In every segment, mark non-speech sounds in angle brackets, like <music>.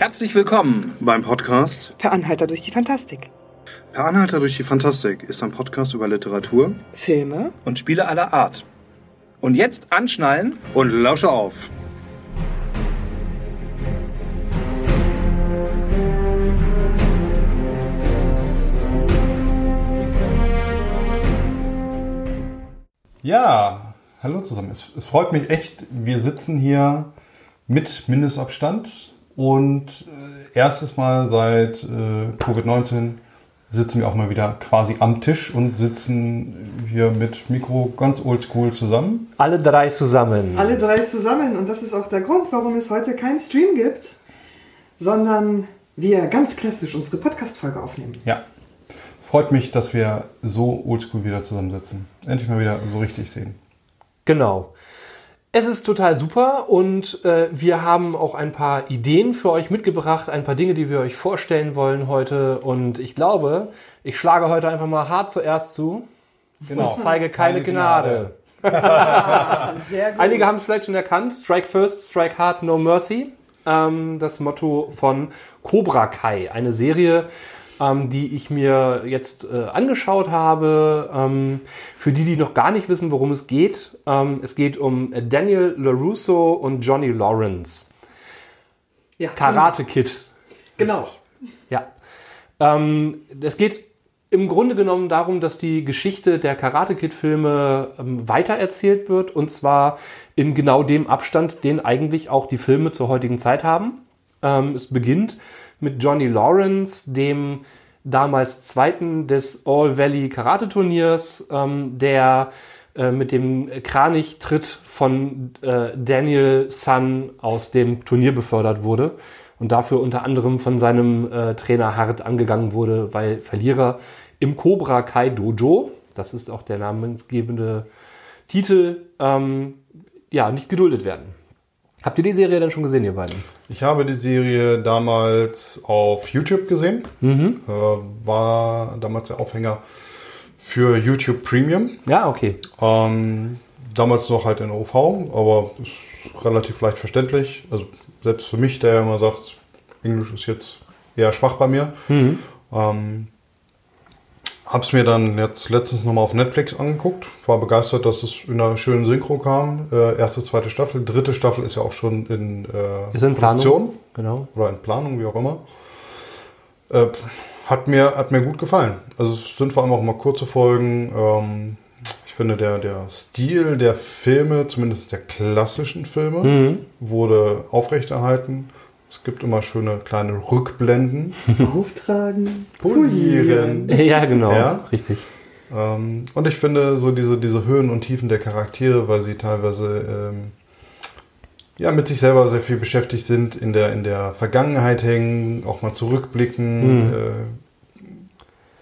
Herzlich willkommen beim Podcast Per Anhalter durch die Fantastik. Per Anhalter durch die Fantastik ist ein Podcast über Literatur Filme und Spiele aller Art. Und jetzt anschnallen und lausche auf. Ja, hallo zusammen. Es, es freut mich echt. Wir sitzen hier mit Mindestabstand und äh, erstes Mal seit äh, Covid-19 sitzen wir auch mal wieder quasi am Tisch und sitzen hier mit Mikro ganz oldschool zusammen. Alle drei zusammen. Alle drei zusammen. Und das ist auch der Grund, warum es heute keinen Stream gibt, sondern wir ganz klassisch unsere Podcast-Folge aufnehmen. Ja. Freut mich, dass wir so oldschool wieder zusammensitzen. Endlich mal wieder so richtig sehen. Genau. Es ist total super und äh, wir haben auch ein paar Ideen für euch mitgebracht, ein paar Dinge, die wir euch vorstellen wollen heute. Und ich glaube, ich schlage heute einfach mal hart zuerst zu. Genau. Und zeige keine, keine Gnade. Gnade. <laughs> Sehr gut. Einige haben es vielleicht schon erkannt. Strike first, strike hard, no mercy. Ähm, das Motto von Cobra Kai. Eine Serie, ähm, die ich mir jetzt äh, angeschaut habe. Ähm, für die, die noch gar nicht wissen, worum es geht, ähm, es geht um Daniel LaRusso und Johnny Lawrence. Ja, Karate Kid. Genau. Ja. Ähm, es geht im Grunde genommen darum, dass die Geschichte der Karate Kid-Filme ähm, weitererzählt wird und zwar in genau dem Abstand, den eigentlich auch die Filme zur heutigen Zeit haben. Ähm, es beginnt mit Johnny Lawrence, dem damals Zweiten des All Valley Karate Turniers, ähm, der äh, mit dem Kranichtritt von äh, Daniel Sun aus dem Turnier befördert wurde und dafür unter anderem von seinem äh, Trainer hart angegangen wurde, weil Verlierer im Cobra Kai Dojo, das ist auch der namensgebende Titel, ähm, ja, nicht geduldet werden. Habt ihr die Serie denn schon gesehen, ihr beiden? Ich habe die Serie damals auf YouTube gesehen. Mhm. Äh, war damals der Aufhänger für YouTube Premium. Ja, okay. Ähm, damals noch halt in OV, aber ist relativ leicht verständlich. Also selbst für mich, der immer sagt, Englisch ist jetzt eher schwach bei mir. Mhm. Ähm, Hab's mir dann jetzt letztens nochmal auf Netflix angeguckt. War begeistert, dass es in einer schönen Synchro kam. Äh, erste, zweite Staffel. Dritte Staffel ist ja auch schon in, äh, ist in Planung. Genau. Oder in Planung, wie auch immer. Äh, hat, mir, hat mir gut gefallen. Also es sind vor allem auch mal kurze Folgen. Ähm, ich finde, der, der Stil der Filme, zumindest der klassischen Filme, mhm. wurde aufrechterhalten. Es gibt immer schöne kleine Rückblenden. <laughs> Auftragen, polieren. Ja, genau, ja. richtig. Ähm, und ich finde so diese, diese Höhen und Tiefen der Charaktere, weil sie teilweise ähm, ja, mit sich selber sehr viel beschäftigt sind, in der, in der Vergangenheit hängen, auch mal zurückblicken. Mhm. Äh,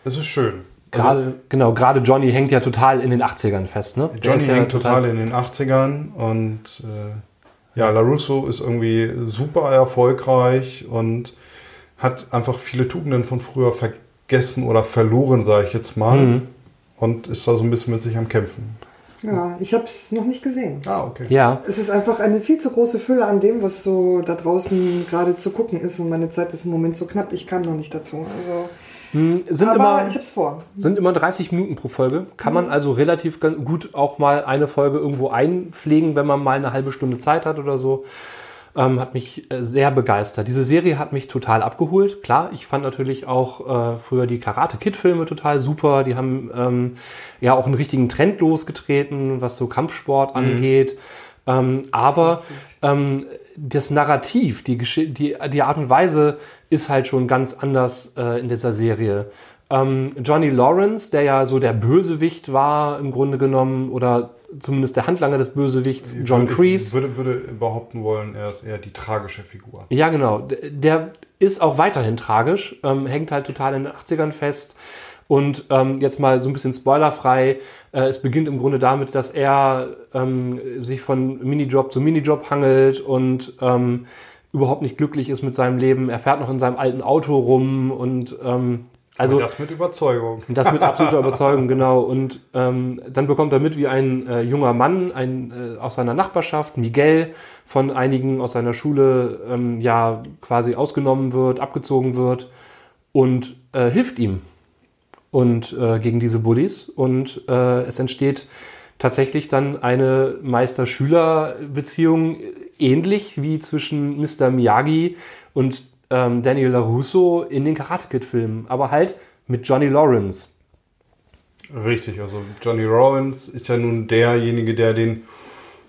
es ist schön. Gerade, also, genau, gerade Johnny hängt ja total in den 80ern fest, ne? Johnny hängt ja total, total in den 80ern und äh, ja, LaRusso ist irgendwie super erfolgreich und hat einfach viele Tugenden von früher vergessen oder verloren, sage ich jetzt mal. Mhm. Und ist da so ein bisschen mit sich am Kämpfen. Ja, ich habe es noch nicht gesehen. Ah, okay. Ja. Es ist einfach eine viel zu große Fülle an dem, was so da draußen gerade zu gucken ist. Und meine Zeit ist im Moment so knapp. Ich kam noch nicht dazu. Also hm, sind Aber immer, ich hab's vor. Sind immer 30 Minuten pro Folge. Kann mhm. man also relativ gut auch mal eine Folge irgendwo einpflegen, wenn man mal eine halbe Stunde Zeit hat oder so. Ähm, hat mich äh, sehr begeistert. Diese Serie hat mich total abgeholt. Klar, ich fand natürlich auch äh, früher die Karate Kid Filme total super. Die haben ähm, ja auch einen richtigen Trend losgetreten, was so Kampfsport mhm. angeht. Ähm, aber ähm, das Narrativ, die, die, die Art und Weise ist halt schon ganz anders äh, in dieser Serie. Ähm, Johnny Lawrence, der ja so der Bösewicht war im Grunde genommen, oder zumindest der Handlanger des Bösewichts, John würde, Kreese. Würde, würde behaupten wollen, er ist eher die tragische Figur. Ja, genau. Der ist auch weiterhin tragisch, ähm, hängt halt total in den 80ern fest. Und ähm, jetzt mal so ein bisschen spoilerfrei. Äh, es beginnt im Grunde damit, dass er ähm, sich von Minijob zu Minijob hangelt und ähm, überhaupt nicht glücklich ist mit seinem Leben. Er fährt noch in seinem alten Auto rum und ähm, Also Und das mit Überzeugung. <laughs> das mit absoluter Überzeugung, genau. Und ähm, dann bekommt er mit, wie ein äh, junger Mann ein, äh, aus seiner Nachbarschaft, Miguel, von einigen aus seiner Schule ähm, ja quasi ausgenommen wird, abgezogen wird und äh, hilft ihm und äh, gegen diese Bullies. Und äh, es entsteht tatsächlich dann eine Meister-Schüler-Beziehung, ähnlich wie zwischen Mr. Miyagi und ähm, Daniel LaRusso in den Karate Kid-Filmen, aber halt mit Johnny Lawrence. Richtig, also Johnny Rollins ist ja nun derjenige, der den,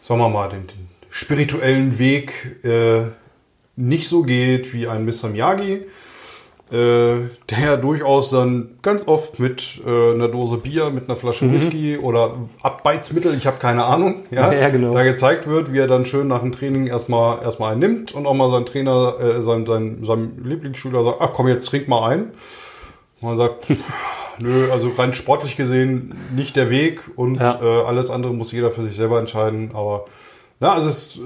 sagen wir mal, den, den spirituellen Weg äh, nicht so geht wie ein Mr. Miyagi, äh, der durchaus dann ganz oft mit äh, einer Dose Bier, mit einer Flasche Whisky oder Abbeizmittel, ich habe keine Ahnung, <laughs> ja, Ja, genau. da gezeigt wird, wie er dann schön nach dem Training erstmal erstmal einen nimmt und auch mal sein Trainer, äh, sein, sein, seinem Lieblingsschüler sagt, ach komm, jetzt trink mal ein. Und man sagt, <laughs> nö, also rein sportlich gesehen nicht der Weg und Ja. äh, alles andere muss jeder für sich selber entscheiden. Aber na, also es äh,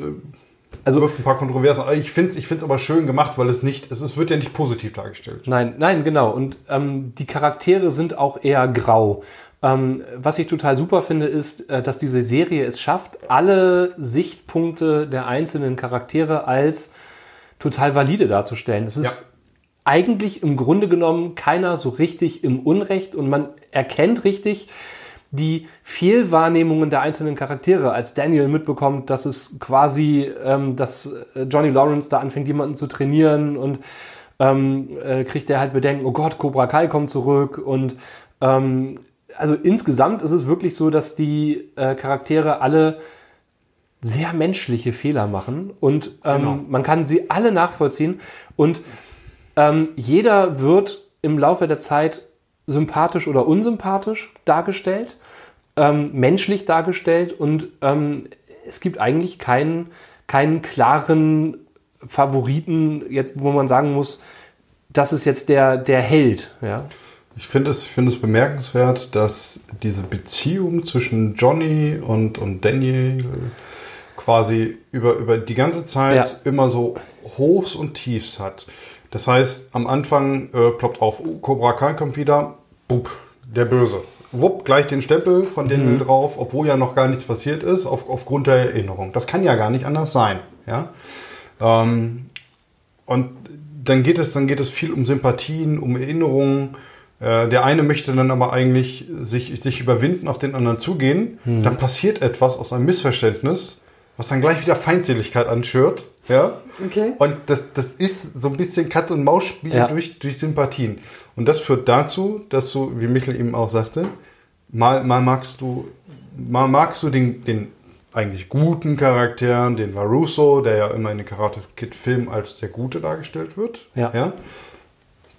Also- wirft ein paar Kontroversen. Ich finde es ich find's aber schön gemacht, weil es nicht, es, es wird ja nicht positiv dargestellt. Nein, nein, genau. Und ähm, die Charaktere sind auch eher grau. Ähm, was ich total super finde, ist, äh, dass diese Serie es schafft, alle Sichtpunkte der einzelnen Charaktere als total valide darzustellen. Es ist Ja. eigentlich im Grunde genommen keiner so richtig im Unrecht und man erkennt richtig die Fehlwahrnehmungen der einzelnen Charaktere, als Daniel mitbekommt, dass es quasi, ähm, dass äh, Johnny Lawrence da anfängt, jemanden zu trainieren und ähm, äh, kriegt er halt Bedenken, oh Gott, Cobra Kai kommt zurück und ähm, also insgesamt ist es wirklich so, dass die äh, Charaktere alle sehr menschliche Fehler machen und ähm, Genau. man kann sie alle nachvollziehen und ähm, jeder wird im Laufe der Zeit sympathisch oder unsympathisch dargestellt, ähm, menschlich dargestellt und ähm, es gibt eigentlich keinen, keinen klaren Favoriten, jetzt, wo man sagen muss, das ist jetzt der, der Held. Ja? Ich finde es, finde es bemerkenswert, dass diese Beziehung zwischen Johnny und, und Daniel quasi über, über die ganze Zeit Ja. immer so Hochs und Tiefs hat. Das heißt, am Anfang äh, ploppt auf, oh, Cobra Kai kommt wieder, bup, der Böse. Wupp, gleich den Stempel von Daniel drauf, obwohl ja noch gar nichts passiert ist, auf, aufgrund der Erinnerung. Das kann ja gar nicht anders sein. Ja? Ähm, und dann geht es, dann geht es viel um Sympathien, um Erinnerungen. Äh, der eine möchte dann aber eigentlich sich, sich überwinden, auf den anderen zugehen. Dann passiert etwas aus einem Missverständnis, was dann gleich wieder Feindseligkeit anschürt. Ja? Okay. Und das, das ist so ein bisschen Katz- und Maus-Spiel Ja. durch, durch Sympathien. Und das führt dazu, dass du, wie Michael eben auch sagte, mal, mal magst du, mal magst du den, den eigentlich guten Charakteren, den LaRusso, der ja immer in den Karate Kid Filmen als der Gute dargestellt wird. Ja. ja?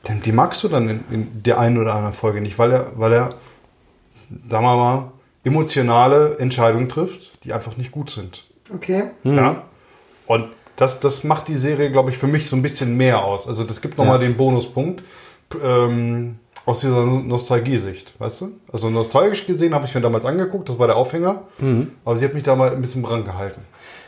Denn die magst du dann in, in der einen oder anderen Folge nicht, weil er, weil er, sagen wir mal, emotionale Entscheidungen trifft, die einfach nicht gut sind. Okay. Ja. Und das, das macht die Serie, glaube ich, für mich so ein bisschen mehr aus. Also das gibt nochmal Ja. den Bonuspunkt ähm, aus dieser Nostalgiesicht, weißt du? Also nostalgisch gesehen habe ich mir damals angeguckt, das war der Aufhänger, aber sie hat mich da mal ein bisschen dran gehalten.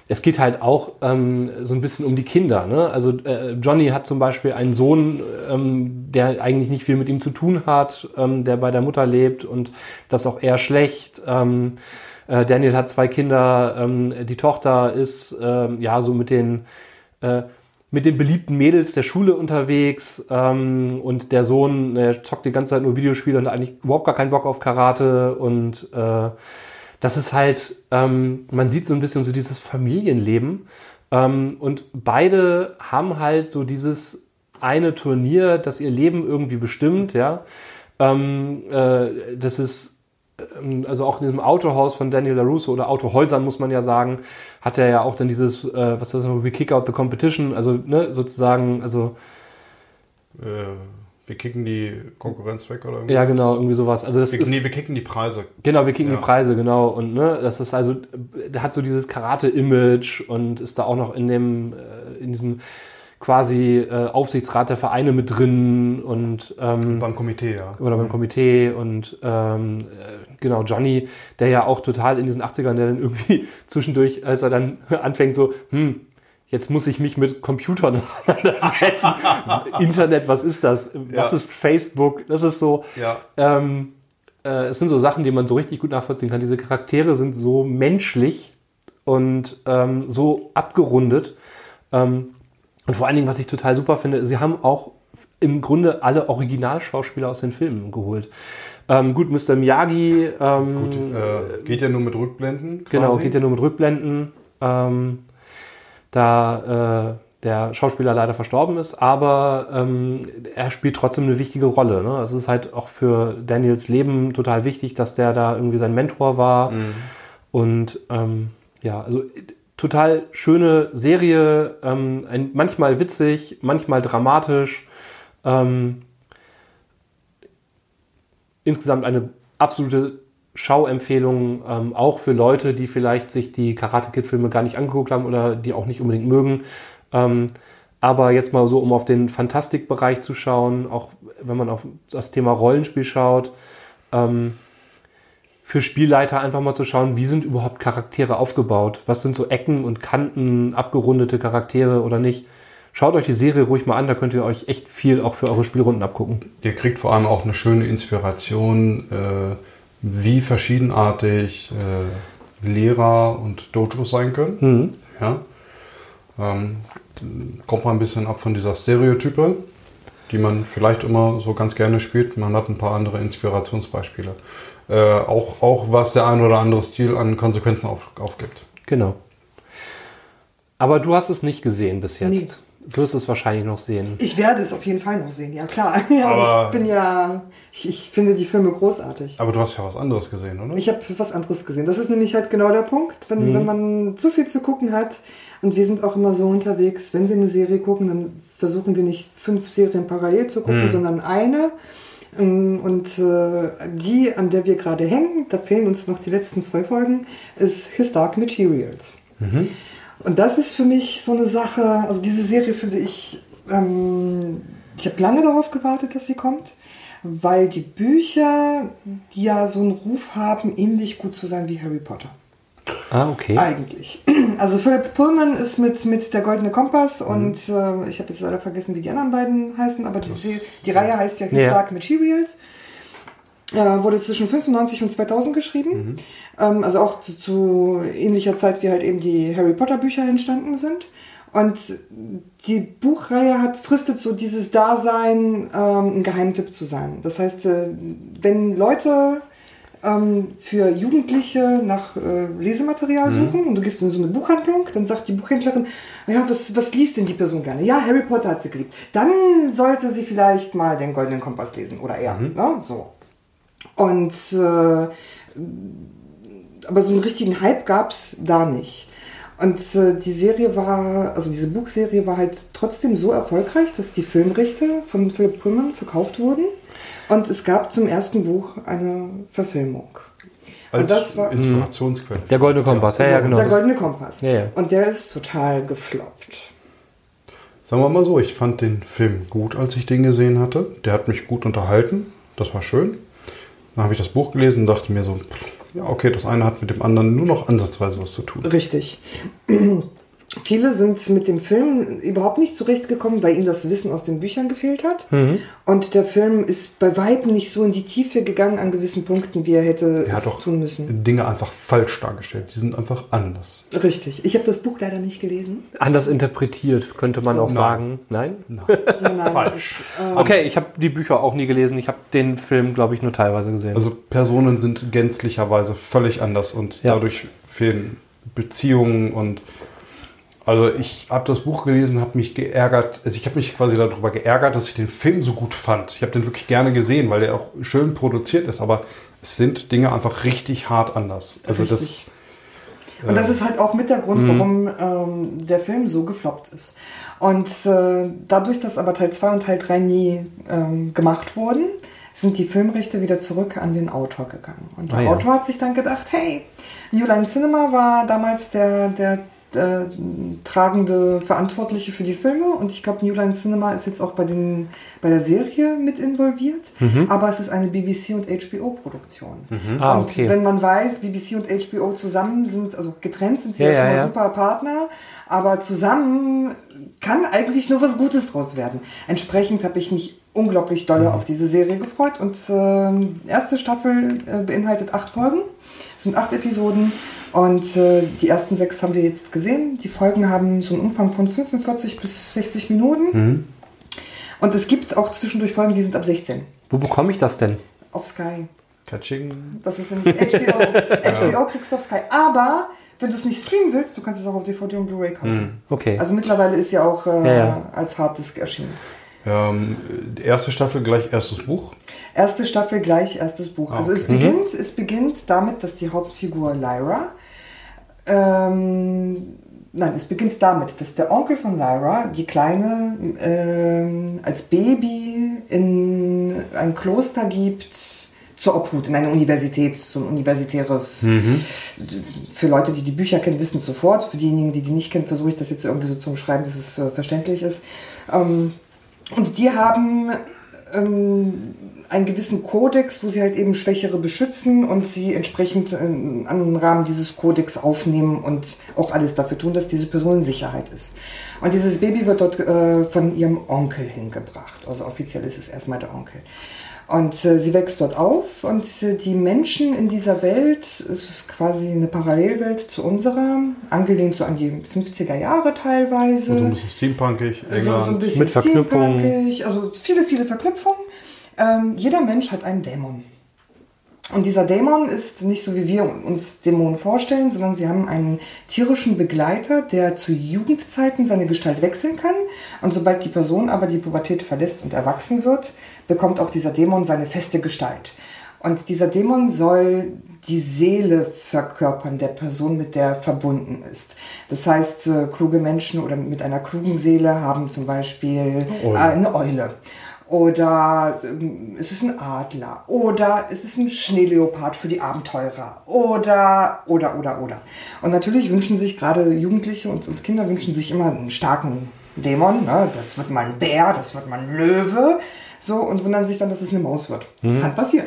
Es geht halt auch ähm, so ein bisschen um die Kinder. Ne? Also äh, Johnny hat zum Beispiel einen Sohn, ähm, der eigentlich nicht viel mit ihm zu tun hat, ähm, der bei der Mutter lebt und das auch eher schlecht. Äh, Daniel hat zwei Kinder. Ähm, die Tochter ist ähm, ja so mit den äh, mit den beliebten Mädels der Schule unterwegs ähm, und der Sohn der zockt die ganze Zeit nur Videospiele und eigentlich überhaupt gar keinen Bock auf Karate und äh, das ist halt, ähm, man sieht so ein bisschen so dieses Familienleben ähm, und beide haben halt so dieses eine Turnier, das ihr Leben irgendwie bestimmt, ja. Ähm, äh, das ist also auch in diesem Autohaus von Daniel LaRusso oder Autohäusern muss man ja sagen, hat er ja auch dann dieses, äh, was ist das, We Kick Out the Competition, also ne, sozusagen, also Äh, wir kicken die Konkurrenz weg oder irgendwas? ja genau, irgendwie sowas. Also das Wir, ist, nee, wir kicken die Preise. Genau, wir kriegen Ja. die Preise, genau. Und ne, das ist also, der hat so dieses Karate-Image und ist da auch noch in dem, äh, in diesem quasi äh, Aufsichtsrat der Vereine mit drin und ähm, Beim Komitee, ja. oder beim Komitee und ähm, äh, genau, Johnny, der ja auch total in diesen 80ern, der dann irgendwie <laughs> zwischendurch, als er dann <laughs> anfängt, so, hm, jetzt muss ich mich mit Computern auseinandersetzen. <laughs> Internet, was ist das? Was Ja. ist Facebook? Das ist so. Ja. Ähm, äh, es sind so Sachen, die man so richtig gut nachvollziehen kann. Diese Charaktere sind so menschlich und ähm, so abgerundet. Ähm, und vor allen Dingen, was ich total super finde, sie haben auch im Grunde alle Originalschauspieler aus den Filmen geholt. Ähm, gut, Mr. Miyagi, ähm, Gut, äh, geht ja nur mit Rückblenden. genau, quasi. geht ja nur mit Rückblenden. Ähm, da äh, der Schauspieler leider verstorben ist, aber ähm, er spielt trotzdem eine wichtige Rolle. Ne? Es ist halt auch für Daniels Leben total wichtig, dass der da irgendwie sein Mentor war. Und ähm, ja, also total schöne Serie, ähm, ein, manchmal witzig, manchmal dramatisch. Ähm, insgesamt eine absolute Schauempfehlung, ähm, auch für Leute, die vielleicht sich die Karate Kid-Filme gar nicht angeguckt haben oder die auch nicht unbedingt mögen. Ähm, aber jetzt mal so, um auf den Fantastikbereich zu schauen, auch wenn man auf das Thema Rollenspiel schaut, ähm, für Spielleiter einfach mal zu schauen, wie sind überhaupt Charaktere aufgebaut? Was sind so Ecken und Kanten, abgerundete Charaktere oder nicht? Schaut euch die Serie ruhig mal an, da könnt ihr euch echt viel auch für eure Spielrunden abgucken. Ihr kriegt vor allem auch eine schöne Inspiration, äh, wie verschiedenartig äh, Lehrer und Dojos sein können. Ja. Ähm, kommt mal ein bisschen ab von dieser Stereotype, die man vielleicht immer so ganz gerne spielt. Man hat ein paar andere Inspirationsbeispiele. Äh, auch, auch was der ein oder andere Stil an Konsequenzen auf, aufgibt. Genau. Aber du hast es nicht gesehen bis jetzt. Nee. Du wirst es wahrscheinlich noch sehen. Ich werde es auf jeden Fall noch sehen, ja klar. <laughs> Also ich bin ja, ich, ich finde die Filme großartig. Aber du hast ja was anderes gesehen, oder? Ich habe was anderes gesehen. Das ist nämlich halt genau der Punkt, wenn, wenn man zu viel zu gucken hat. Und wir sind auch immer so unterwegs, wenn wir eine Serie gucken, dann versuchen wir nicht fünf Serien parallel zu gucken, sondern eine. Ähm, Und äh, die, an der wir gerade hängen, da fehlen uns noch die letzten zwei Folgen, ist His Dark Materials. Und das ist für mich so eine Sache, also diese Serie finde ich, ähm, ich habe lange darauf gewartet, dass sie kommt, weil die Bücher, die ja so einen Ruf haben, ähnlich gut zu sein wie Harry Potter. Ah, okay. Eigentlich. <clears throat> Also Philipp Pullman ist mit, mit der Goldene Kompass und äh, ich habe jetzt leider vergessen, wie die anderen beiden heißen, aber die, die Reihe heißt ja His Ja. Dark Materials. Äh, wurde zwischen 95 und 2000 geschrieben. Ähm, also auch zu, zu ähnlicher Zeit, wie halt eben die Harry Potter Bücher entstanden sind. Und die Buchreihe hat fristet so dieses Dasein, ähm, ein Geheimtipp zu sein. Das heißt, äh, wenn Leute ähm, für Jugendliche nach äh, Lesematerial suchen und du gehst in so eine Buchhandlung, dann sagt die Buchhändlerin, ja, was, was liest denn die Person gerne? Ja, Harry Potter hat sie geliebt. Dann sollte sie vielleicht mal den Goldenen Kompass lesen oder er. Ne? So. Und äh, aber so einen richtigen Hype gab es da nicht. Und äh, die Serie war, also diese Buchserie war halt trotzdem so erfolgreich, dass die Filmrechte von Philipp Pullman verkauft wurden. Und es gab zum ersten Buch eine Verfilmung. Als und das war Inspirationsquelle. Der Goldene Kompass, ja, ja, so, genau. der Goldene Kompass. Ja, ja. Und der ist total gefloppt. Sagen wir mal so, ich fand den Film gut, als ich den gesehen hatte. Der hat mich gut unterhalten. Das war schön. Dann habe ich das Buch gelesen und dachte mir so, ja, okay, das eine hat mit dem anderen nur noch ansatzweise was zu tun. Richtig. Viele sind mit dem Film überhaupt nicht zurechtgekommen, weil ihnen das Wissen aus den Büchern gefehlt hat. Mhm. Und der Film ist bei weitem nicht so in die Tiefe gegangen an gewissen Punkten, wie er hätte Er es tun müssen. Dinge einfach falsch dargestellt. Die sind einfach anders. Richtig. Ich habe das Buch leider nicht gelesen. Anders interpretiert, könnte man So, auch nein. sagen. Nein? Nein, <laughs> nein, Falsch. das, äh, Okay, ich habe die Bücher auch nie gelesen. Ich habe den Film, glaube ich, nur teilweise gesehen. Also Personen sind gänzlicherweise völlig anders und Ja. dadurch fehlen Beziehungen und also ich habe das Buch gelesen, habe mich geärgert, also ich habe mich quasi darüber geärgert, dass ich den Film so gut fand. Ich habe den wirklich gerne gesehen, weil der auch schön produziert ist, aber es sind Dinge einfach richtig hart anders. Also Richtig. das Und das ist halt auch mit der Grund, Mhm. warum ähm, der Film so gefloppt ist. Und äh, dadurch, dass aber Teil 2 und Teil 3 nie ähm, gemacht wurden, sind die Filmrechte wieder zurück an den Autor gegangen. Und der Ah, ja. Autor hat sich dann gedacht, hey, New Line Cinema war damals der, der äh, tragende Verantwortliche für die Filme und ich glaube, New Line Cinema ist jetzt auch bei, den, bei der Serie mit involviert, aber es ist eine BBC und HBO-Produktion. Ah, und okay. wenn man weiß, BBC und HBO zusammen sind, also getrennt sind sie Ja, ja, schon mal ja. super Partner, aber zusammen kann eigentlich nur was Gutes draus werden. Entsprechend habe ich mich unglaublich Mhm. dolle auf diese Serie gefreut und ähm, erste Staffel äh, beinhaltet acht Folgen. Es sind acht Episoden und äh, die ersten sechs haben wir jetzt gesehen. Die Folgen haben so einen Umfang von 45 bis 60 Minuten. Und es gibt auch zwischendurch Folgen, die sind ab 16 Wo bekomme ich das denn? auf Sky. Catching. Das ist nämlich HBO. HBO <laughs> kriegst du auf Sky. Aber wenn du es nicht streamen willst, du kannst es auch auf DVD und Blu-ray kaufen. Okay. Also mittlerweile ist ja auch äh, Ja, ja. als Harddisk erschienen. Ähm, erste Staffel gleich erstes Buch. Erste Staffel gleich erstes Buch. Also es Mhm. beginnt, es beginnt damit, dass die Hauptfigur Lyra, ähm, nein, es beginnt damit, dass der Onkel von Lyra die Kleine ähm, als Baby in ein Kloster gibt zur Obhut, in eine Universität, so ein universitäres, für Leute, die die Bücher kennen, wissen es sofort, für diejenigen, die die nicht kennen, versuche ich das jetzt irgendwie so zu beschreiben, dass es äh, verständlich ist. Ähm, und die haben ähm, einen gewissen Kodex, wo sie halt eben Schwächere beschützen und sie entsprechend äh, an den Rahmen dieses Kodex aufnehmen und auch alles dafür tun, dass diese Person in Sicherheit ist. Und dieses Baby wird dort äh, von ihrem Onkel hingebracht. Also offiziell ist es erstmal der Onkel. Und äh, sie wächst dort auf und äh, die Menschen in dieser Welt, es ist quasi eine Parallelwelt zu unserer, angelehnt so an die 50er Jahre teilweise. Und so ein bisschen steampunkig, So, so ein England. bisschen Mit Verknüpfungen. Also viele, viele Verknüpfungen. Ähm, jeder Mensch hat einen Dämon. Und dieser Dämon ist nicht so, wie wir uns Dämonen vorstellen, sondern sie haben einen tierischen Begleiter, der zu Jugendzeiten seine Gestalt wechseln kann. Und sobald die Person aber die Pubertät verlässt und erwachsen wird, bekommt auch dieser Dämon seine feste Gestalt. Und dieser Dämon soll die Seele verkörpern der Person, mit der er verbunden ist. Das heißt, äh, kluge Menschen oder mit einer klugen Seele haben zum Beispiel äh, eine Eule. Oder ähm, es ist ein Adler. Oder es ist ein Schneeleopard für die Abenteurer. Oder, oder, oder, oder. Und natürlich wünschen sich gerade Jugendliche und, und Kinder wünschen sich immer einen starken Dämon. Ne? Das wird mal ein Bär, das wird mal ein Löwe. So, und wundern sich dann, dass es eine Maus wird. Kann passieren.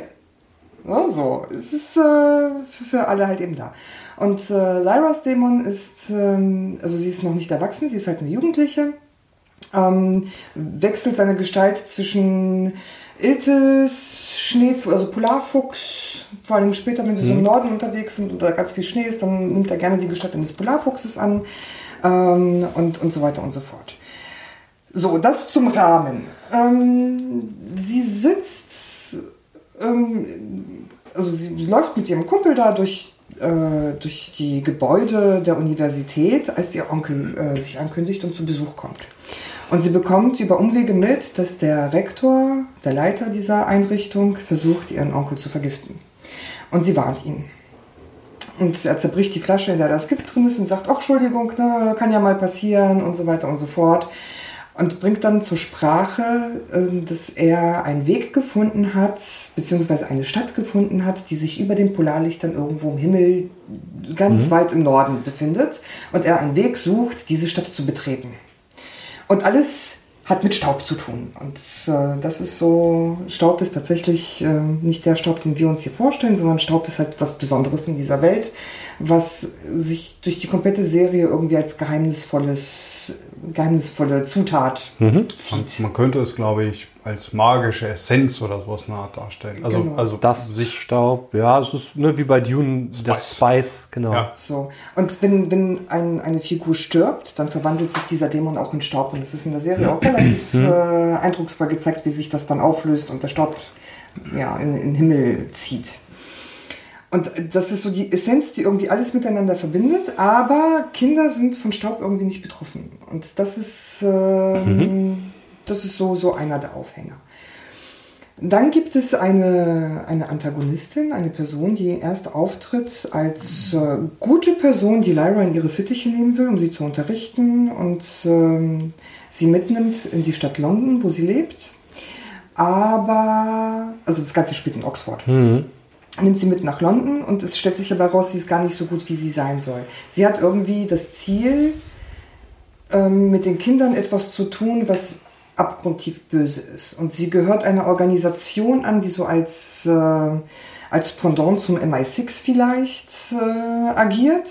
Ja, so, es ist äh, für, für alle halt eben da. Und äh, Lyras Dämon ist, ähm, also sie ist noch nicht erwachsen, sie ist halt eine Jugendliche ähm, wechselt seine Gestalt zwischen Iltis, Schnee, also Polarfuchs, vor allem später, wenn sie so im Norden unterwegs sind und da ganz viel Schnee ist, dann nimmt er gerne die Gestalt eines Polarfuchses an ähm, und, und so weiter und so fort. So, das zum Rahmen. Ähm, sie sitzt, ähm, also sie, sie läuft mit ihrem Kumpel da durch, äh, durch die Gebäude der Universität, als ihr Onkel äh, sich ankündigt und zu Besuch kommt. Und sie bekommt über Umwege mit, dass der Rektor, der Leiter dieser Einrichtung, versucht, ihren Onkel zu vergiften. Und sie warnt ihn. Und er zerbricht die Flasche, in der das Gift drin ist und sagt, ach, Entschuldigung, ne, kann ja mal passieren und so weiter und so fort. Und bringt dann zur Sprache, äh, dass er einen Weg gefunden hat, beziehungsweise eine Stadt gefunden hat, die sich über den Polarlichtern irgendwo im Himmel ganz weit im Norden befindet. Und er einen Weg sucht, diese Stadt zu betreten. Und alles hat mit Staub zu tun. Und äh, das ist so, Staub ist tatsächlich äh, nicht der Staub, den wir uns hier vorstellen, sondern Staub ist halt was Besonderes in dieser Welt, was sich durch die komplette Serie irgendwie als geheimnisvolles, geheimnisvolle Zutat zieht. Man könnte es, glaube ich, als magische Essenz oder sowas eine Art darstellen. Also, Genau. also Das sich Staub, ja, es ist ne, wie bei Dune, das Spice, genau. Ja. So. Und wenn, wenn ein, eine Figur stirbt, dann verwandelt sich dieser Dämon auch in Staub. Und es ist in der Serie auch relativ äh, eindrucksvoll gezeigt, wie sich das dann auflöst und der Staub ja, in, in den Himmel zieht. Und das ist so die Essenz, die irgendwie alles miteinander verbindet, aber Kinder sind von Staub irgendwie nicht betroffen. Und das ist, ähm, das ist so, so einer der Aufhänger. Dann gibt es eine, eine Antagonistin, eine Person, die erst auftritt als äh, gute Person, die Lyra in ihre Fittiche nehmen will, um sie zu unterrichten und ähm, sie mitnimmt in die Stadt London, wo sie lebt. Aber, also das Ganze spielt in Oxford. nimmt sie mit nach London und es stellt sich aber raus, sie ist gar nicht so gut, wie sie sein soll. Sie hat irgendwie das Ziel, ähm, mit den Kindern etwas zu tun, was abgrundtief böse ist. Und sie gehört einer Organisation an, die so als, äh, als Pendant zum MI6 vielleicht äh, agiert,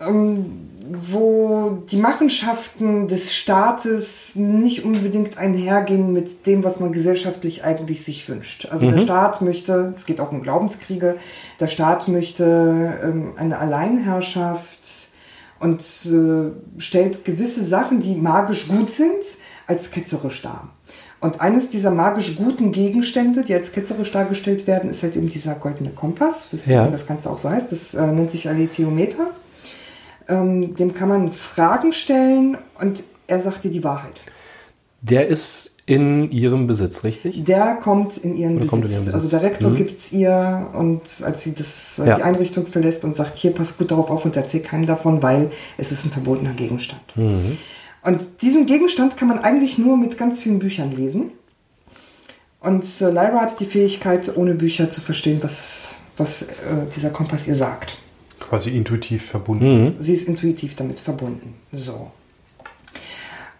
ähm, wo die Machenschaften des Staates nicht unbedingt einhergehen mit dem, was man gesellschaftlich eigentlich sich wünscht. Also der Staat möchte, es geht auch um Glaubenskriege, der Staat möchte ähm, eine Alleinherrschaft und äh, stellt gewisse Sachen, die magisch gut sind, als ketzerisch dar. Und eines dieser magisch guten Gegenstände, die als ketzerisch dargestellt werden, ist halt eben dieser goldene Kompass, weswegen Ja. das Ganze auch so heißt. Das äh, nennt sich Alethiometer. Ähm, dem kann man Fragen stellen und er sagt dir die Wahrheit. Der ist in ihrem Besitz, richtig? Der kommt in ihren, Besitz. kommt in ihren Besitz. Also der Rektor Mhm. gibt's ihr und als sie das, äh, Ja. die Einrichtung verlässt und sagt, hier passt gut darauf auf und erzähl keinem davon, weil es ist ein verbotener Gegenstand. Mhm. Und diesen Gegenstand kann man eigentlich nur mit ganz vielen Büchern lesen. Und äh, Lyra hat die Fähigkeit, ohne Bücher zu verstehen, was, was äh, dieser Kompass ihr sagt. Quasi intuitiv verbunden. Sie ist intuitiv damit verbunden. So.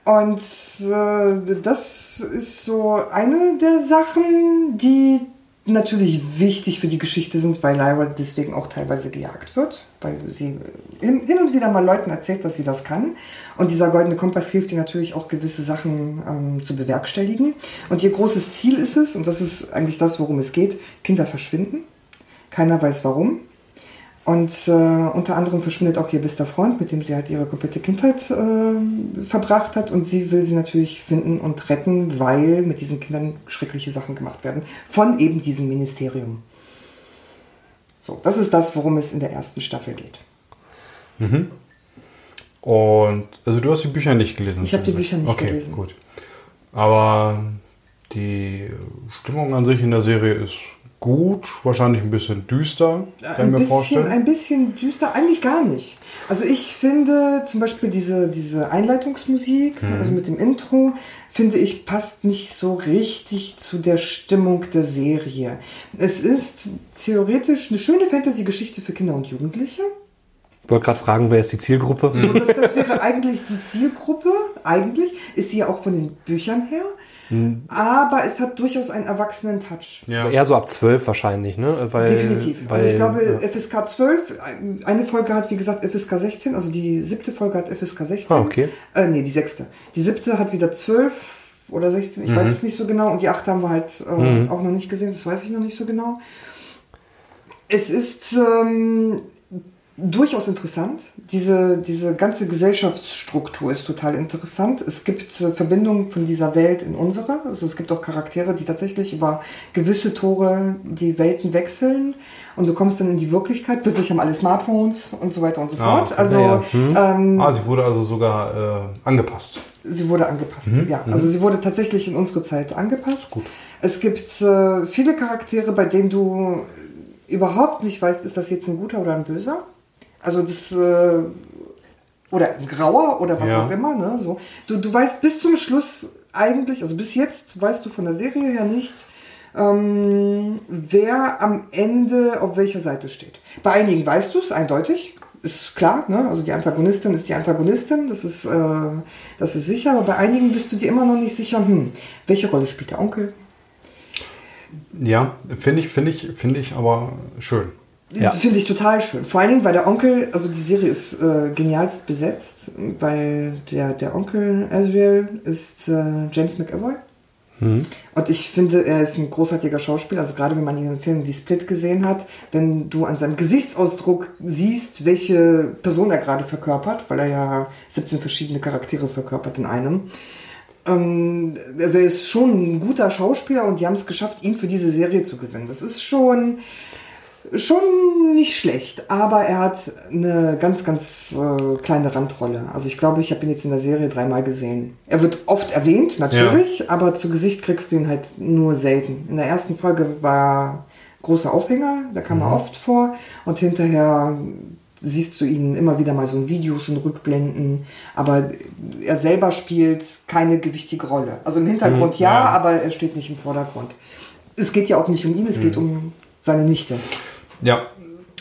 Und äh, das ist so eine der Sachen, die natürlich wichtig für die Geschichte sind, weil Lyra deswegen auch teilweise gejagt wird, weil sie hin hin und wieder mal Leuten erzählt, dass sie das kann. Und dieser goldene Kompass hilft ihr natürlich auch gewisse Sachen ähm, zu bewerkstelligen. Und ihr großes Ziel ist es, und das ist eigentlich das, worum es geht, Kinder verschwinden. Keiner weiß warum. Und äh, unter anderem verschwindet auch ihr bester Freund, mit dem sie halt ihre komplette Kindheit äh, verbracht hat. Und sie will sie natürlich finden und retten, weil mit diesen Kindern schreckliche Sachen gemacht werden. Von eben diesem Ministerium. So, das ist das, worum es in der ersten Staffel geht. Und also du hast die Bücher nicht gelesen. Ich habe die du Bücher nicht okay, gelesen. gut. Aber die Stimmung an sich in der Serie ist gut, wahrscheinlich ein bisschen düster, kann ich Ein mir bisschen, vorstellen. ein bisschen düster, eigentlich gar nicht. Also ich finde zum Beispiel diese, diese Einleitungsmusik, Mhm. also mit dem Intro, finde ich, passt nicht so richtig zu der Stimmung der Serie. Es ist theoretisch eine schöne Fantasy-Geschichte für Kinder und Jugendliche. Ich wollte gerade fragen, wer ist die Zielgruppe? So, das, das wäre eigentlich die Zielgruppe. Eigentlich ist sie ja auch von den Büchern her. Mhm. Aber es hat durchaus einen erwachsenen Touch. ja. Eher so ab 12 wahrscheinlich, ne? Weil, Definitiv. Weil, also ich glaube, ja. FSK 12, eine Folge hat wie gesagt FSK 16, also die siebte Folge hat FSK 16. Ah, okay. Äh, nee, die sechste. Die siebte hat wieder 12 oder 16, ich weiß es nicht so genau. Und die achte haben wir halt äh, auch noch nicht gesehen, das weiß ich noch nicht so genau. Es ist ähm, durchaus interessant. Diese, diese ganze Gesellschaftsstruktur ist total interessant. Es gibt äh, Verbindungen von dieser Welt in unsere. Also es gibt auch Charaktere, die tatsächlich über gewisse Tore die Welten wechseln. Und du kommst dann in die Wirklichkeit. Plötzlich haben alle Smartphones und so weiter und so Ah, fort. okay. Also Ja, ja. ähm, Ah, sie wurde also sogar äh, angepasst. Sie wurde angepasst, ja. Also sie wurde tatsächlich in unsere Zeit angepasst. Es gibt äh, viele Charaktere, bei denen du überhaupt nicht weißt, ist das jetzt ein guter oder ein böser. Also das äh, oder ein grauer oder was Ja. auch immer. Ne? So. Du, du weißt bis zum Schluss eigentlich, also bis jetzt weißt du von der Serie her nicht, ähm, wer am Ende auf welcher Seite steht. Bei einigen weißt du es eindeutig, ist klar, ne? also die Antagonistin ist die Antagonistin, das ist, äh, das ist sicher, aber bei einigen bist du dir immer noch nicht sicher, hm, welche Rolle spielt der Onkel? Ja, finde ich, finde ich, finde ich aber schön. Ja. Finde ich total schön. Vor allen Dingen, weil der Onkel, also die Serie ist äh, genialst besetzt, weil der, der Onkel Azriel ist äh, James McAvoy. Und ich finde, er ist ein großartiger Schauspieler. Also gerade wenn man ihn in Filmen wie Split gesehen hat, wenn du an seinem Gesichtsausdruck siehst, welche Person er gerade verkörpert, weil er ja 17 verschiedene Charaktere verkörpert in einem. Ähm, also er ist schon ein guter Schauspieler und die haben es geschafft, ihn für diese Serie zu gewinnen. Das ist schon schon nicht schlecht, aber er hat eine ganz, ganz äh, kleine Randrolle. Also ich glaube, ich habe ihn jetzt in der Serie dreimal gesehen. Er wird oft erwähnt, natürlich, aber zu Gesicht kriegst du ihn halt nur selten. In der ersten Folge war großer Aufhänger, da kam er oft vor und hinterher siehst du ihn immer wieder mal so in Videos und Rückblenden, aber er selber spielt keine gewichtige Rolle. Also im Hintergrund ja, ja. aber er steht nicht im Vordergrund. Es geht ja auch nicht um ihn, es geht um seine Nichte. Ja,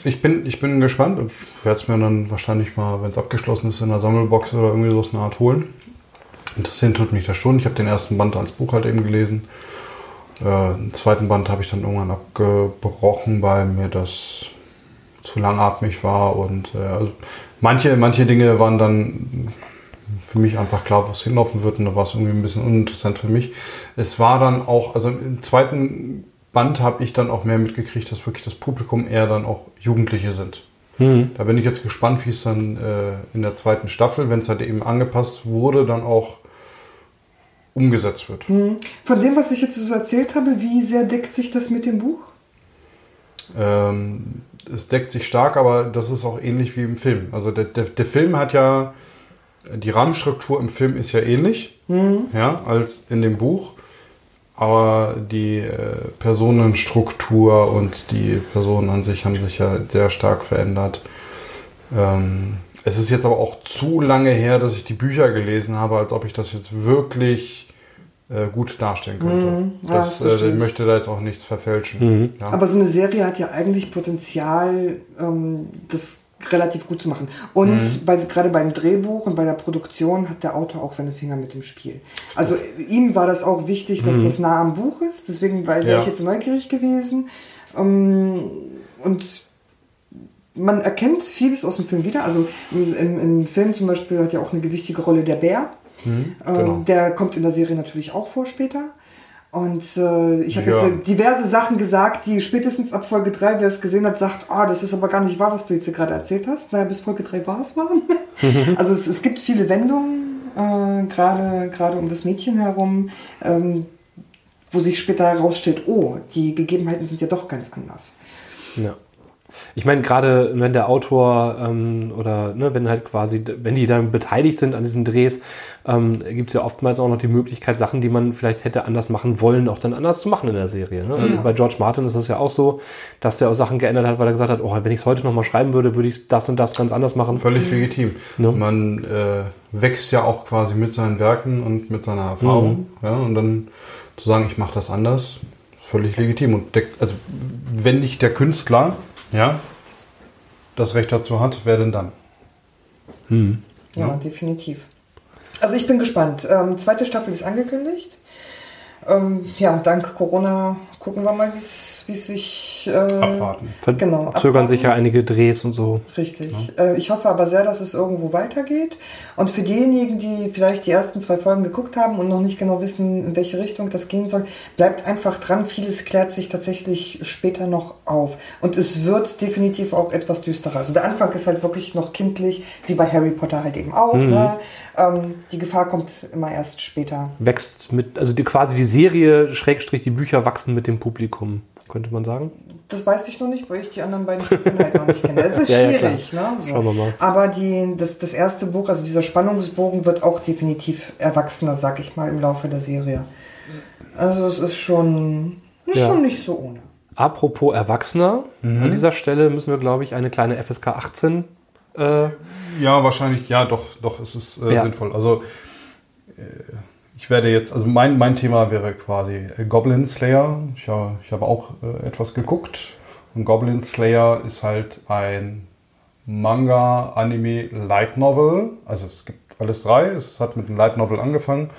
ich bin, ich bin gespannt und werde es mir dann wahrscheinlich mal, wenn es abgeschlossen ist, in der Sammelbox oder irgendwie so eine Art holen. Interessieren tut mich das schon. Ich habe den ersten Band als Buch halt eben gelesen. Äh, den zweiten Band habe ich dann irgendwann abgebrochen, weil mir das zu langatmig war und äh, also manche, manche Dinge waren dann für mich einfach klar, wo es hinlaufen wird und da war es irgendwie ein bisschen uninteressant für mich. Es war dann auch, also im zweiten Band habe ich dann auch mehr mitgekriegt, dass wirklich das Publikum eher dann auch Jugendliche sind. Mhm. Da bin ich jetzt gespannt, wie es dann äh, in der zweiten Staffel, wenn es halt eben angepasst wurde, dann auch umgesetzt wird. Mhm. Von dem, was ich jetzt so erzählt habe, wie sehr deckt sich das mit dem Buch? Ähm, es deckt sich stark, aber das ist auch ähnlich wie im Film. Also der, der, der Film hat ja, die Rahmenstruktur im Film ist ja ähnlich, mhm. ja, als in dem Buch. Aber die äh, Personenstruktur und die Personen an sich haben sich ja sehr stark verändert. Ähm, es ist jetzt aber auch zu lange her, dass ich die Bücher gelesen habe, als ob ich das jetzt wirklich äh, gut darstellen könnte. Mhm, ja, das, das äh, ich möchte da jetzt auch nichts verfälschen. Mhm. Ja. Aber so eine Serie hat ja eigentlich Potenzial, ähm, das relativ gut zu machen. Und mhm. bei, gerade beim Drehbuch und bei der Produktion hat der Autor auch seine Finger mit im Spiel. Also ihm war das auch wichtig, dass mhm. das nah am Buch ist. Deswegen wäre ja. ich jetzt neugierig gewesen. Ähm, und man erkennt vieles aus dem Film wieder. Also im, im, Film zum Beispiel hat ja auch eine gewichtige Rolle der Bär. Mhm, ähm, genau. ähm, der kommt in der Serie natürlich auch vor später. Und äh, ich habe ja. jetzt diverse Sachen gesagt, die spätestens ab Folge 3, wer es gesehen hat, sagt, ah, oh, das ist aber gar nicht wahr, was du jetzt gerade erzählt hast. Naja, bis Folge 3 war es wahr. <laughs> also es, es, gibt viele Wendungen, äh, gerade um das Mädchen herum, ähm, wo sich später herausstellt, oh, die Gegebenheiten sind ja doch ganz anders. Ja. Ich meine, gerade wenn der Autor ähm, oder ne, wenn halt quasi, wenn die dann beteiligt sind an diesen Drehs, ähm, gibt es ja oftmals auch noch die Möglichkeit, Sachen, die man vielleicht hätte anders machen wollen, auch dann anders zu machen in der Serie. Ne? Also bei George Martin ist das ja auch so, dass der auch Sachen geändert hat, weil er gesagt hat, oh, wenn ich es heute nochmal schreiben würde, würde ich das und das ganz anders machen. Völlig legitim. Ne? Man äh, wächst ja auch quasi mit seinen Werken und mit seiner Erfahrung. Mhm. Ja, und dann zu sagen, ich mache das anders, völlig legitim. Und der, also wenn nicht der Künstler ja, das Recht dazu hat, wer denn dann? Hm. Ja, ja, definitiv. Also ich bin gespannt. Ähm, zweite Staffel ist angekündigt. Ähm, ja, dank Corona gucken wir mal, wie es sich. Äh, abwarten. Genau. Zögern abwarten. sich ja einige Drehs und so. Richtig. Ja. Äh, ich hoffe aber sehr, dass es irgendwo weitergeht. Und für diejenigen, die vielleicht die ersten zwei Folgen geguckt haben und noch nicht genau wissen, in welche Richtung das gehen soll, bleibt einfach dran. Vieles klärt sich tatsächlich später noch auf. Und es wird definitiv auch etwas düsterer. Also der Anfang ist halt wirklich noch kindlich, wie bei Harry Potter halt eben auch. Mhm. Ne? Ähm, die Gefahr kommt immer erst später. Wächst mit, also die, quasi die Serie, Schrägstrich, die Bücher wachsen mit dem Publikum, könnte man sagen? Das weiß ich noch nicht, weil ich die anderen beiden Staffeln halt noch nicht kenne. Es ist <laughs> ja, schwierig, ja, ne? So. Schauen wir mal. Aber die, das, das erste Buch, also dieser Spannungsbogen, wird auch definitiv erwachsener, sag ich mal, im Laufe der Serie. Also es ist schon, ist ja. schon nicht so ohne. Apropos Erwachsener, mhm. an dieser Stelle müssen wir, glaube ich, eine kleine FSK 18 äh, ja, wahrscheinlich, ja, doch, doch, es ist äh, ja. sinnvoll. Also äh, ich werde jetzt, also mein, mein Thema wäre quasi äh, Goblin Slayer. Ich, ja, ich habe auch äh, etwas geguckt. Und Goblin Slayer ist halt ein Manga, Anime, Light Novel. Also es gibt alles drei. Es hat mit einem Light Novel angefangen.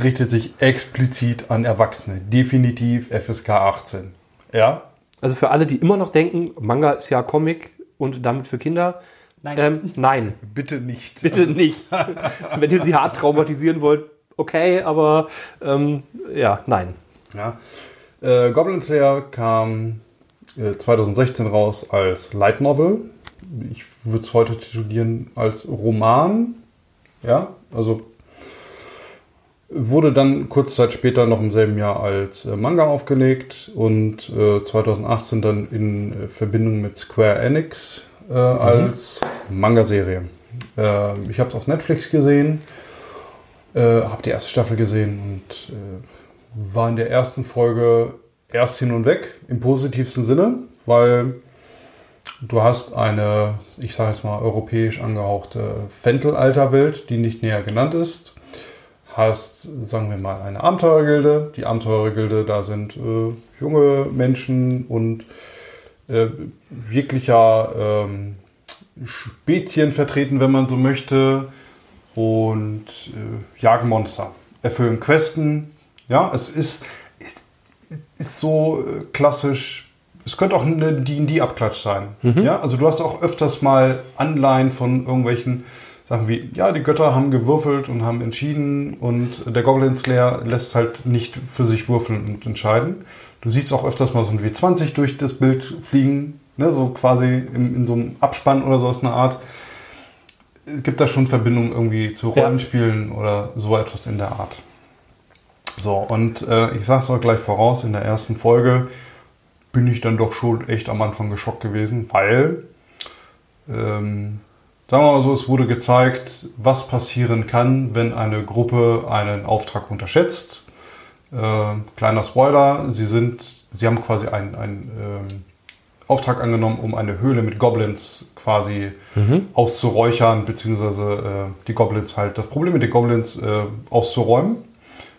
Richtet sich explizit an Erwachsene. Definitiv FSK 18. Ja. Also für alle, die immer noch denken, Manga ist ja Comic und damit für Kinder, Nein. Ähm, nein. Bitte nicht. Bitte nicht. <laughs> Wenn ihr sie hart traumatisieren wollt, okay, aber ähm, ja, nein. Ja. Äh, Goblin Slayer kam äh, 2016 raus als Light Novel. Ich würde es heute titulieren als Roman. Ja, also wurde dann kurz Zeit später noch im selben Jahr als äh, Manga aufgelegt und 2018 äh, dann in äh, Verbindung mit Square Enix äh, mhm. als Manga-Serie. Äh, ich habe es auf Netflix gesehen, äh, habe die erste Staffel gesehen und äh, war in der ersten Folge erst hin und weg, im positivsten Sinne, weil du hast eine, ich sage jetzt mal, europäisch angehauchte Fentel-Alterwelt, die nicht näher genannt ist. Hast, sagen wir mal, eine Abenteurergilde. Die Abenteurergilde, da sind äh, junge Menschen und äh, jeglicher ähm, Spezien vertreten, wenn man so möchte, und äh, jagen Monster, erfüllen Questen. Ja, es ist, ist, ist so äh, klassisch. Es könnte auch eine D&D-Abklatsch sein. Ja, also du hast auch öfters mal Anleihen von irgendwelchen Sachen wie, ja, die Götter haben gewürfelt und haben entschieden und der Goblin Slayer lässt halt nicht für sich würfeln und entscheiden. Du siehst auch öfters mal so ein W20 durch das Bild fliegen, ne, so quasi in, in so einem Abspann oder so aus einer Art. Es gibt da schon Verbindungen irgendwie zu Ja. Rollenspielen oder so etwas in der Art. So, und äh, ich sag's euch gleich voraus, in der ersten Folge bin ich dann doch schon echt am Anfang geschockt gewesen, weil, ähm, sagen wir mal so, es wurde gezeigt, was passieren kann, wenn eine Gruppe einen Auftrag unterschätzt. Äh, kleiner Spoiler, sie sind, sie haben quasi einen, einen ähm, Auftrag angenommen, um eine Höhle mit Goblins quasi auszuräuchern, beziehungsweise äh, die Goblins halt, das Problem mit den Goblins äh, auszuräumen,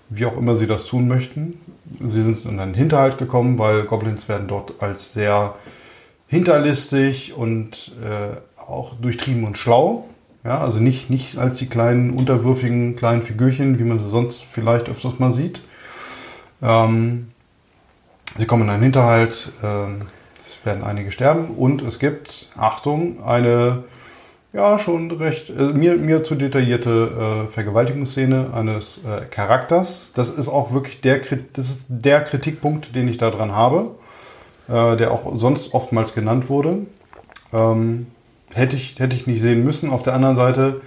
wie auch immer sie das tun möchten. Sie sind in einen Hinterhalt gekommen, weil Goblins werden dort als sehr hinterlistig und äh, auch durchtrieben und schlau. Ja, also nicht, nicht als die kleinen, unterwürfigen kleinen Figürchen, wie man sie sonst vielleicht öfters mal sieht. Ähm, sie kommen in einen Hinterhalt, ähm, werden einige sterben und es gibt, Achtung, eine ja schon recht äh, mir, mir zu detaillierte äh, Vergewaltigungsszene eines äh, Charakters. Das ist auch wirklich der, das ist der Kritikpunkt, den ich da dran habe, äh, der auch sonst oftmals genannt wurde. Ähm, hätte, ich, hätte ich nicht sehen müssen. Auf der anderen Seite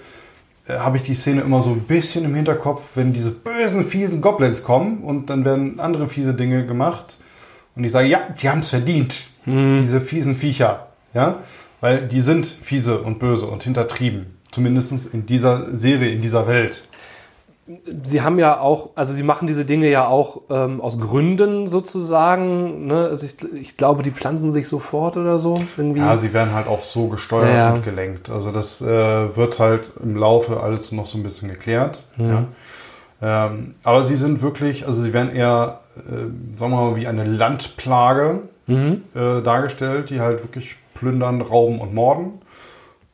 äh, habe ich die Szene immer so ein bisschen im Hinterkopf, wenn diese bösen, fiesen Goblins kommen und dann werden andere fiese Dinge gemacht. Und ich sage, ja, die haben es verdient, diese fiesen Viecher. Ja, weil die sind fiese und böse und hintertrieben. Zumindest in dieser Serie, in dieser Welt. Sie haben ja auch, also sie machen diese Dinge ja auch ähm, aus Gründen sozusagen. Ne? Also ich, ich glaube, die pflanzen sich sofort oder so. Irgendwie. Ja, sie werden halt auch so gesteuert Ja. und gelenkt. Also das äh, wird halt im Laufe alles noch so ein bisschen geklärt. Ja. Ähm, aber sie sind wirklich, also sie werden eher, äh, sagen wir mal, wie eine Landplage äh, dargestellt, die halt wirklich plündern, rauben und morden.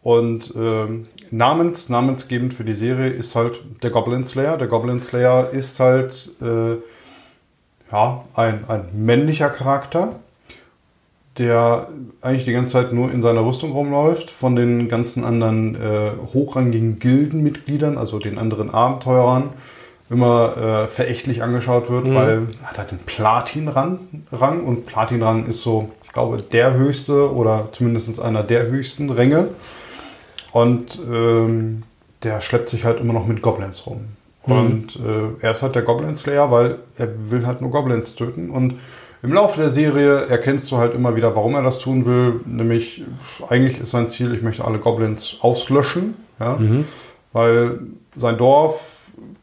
Und ähm, namens, namensgebend für die Serie ist halt der Goblin Slayer. Der Goblin Slayer ist halt äh, ja, ein, ein männlicher Charakter, der eigentlich die ganze Zeit nur in seiner Rüstung rumläuft, von den ganzen anderen äh, hochrangigen Gildenmitgliedern, also den anderen Abenteurern, immer äh, verächtlich angeschaut wird, weil er hat halt den Platinrang Rang und Platinrang ist so, ich glaube, der höchste oder zumindest einer der höchsten Ränge. Und ähm, der schleppt sich halt immer noch mit Goblins rum. Und äh, er ist halt der Goblin Slayer, weil er will halt nur Goblins töten. Und im Laufe der Serie erkennst du halt immer wieder, warum er das tun will. Nämlich, eigentlich ist sein Ziel, ich möchte alle Goblins auslöschen. Ja? Weil sein Dorf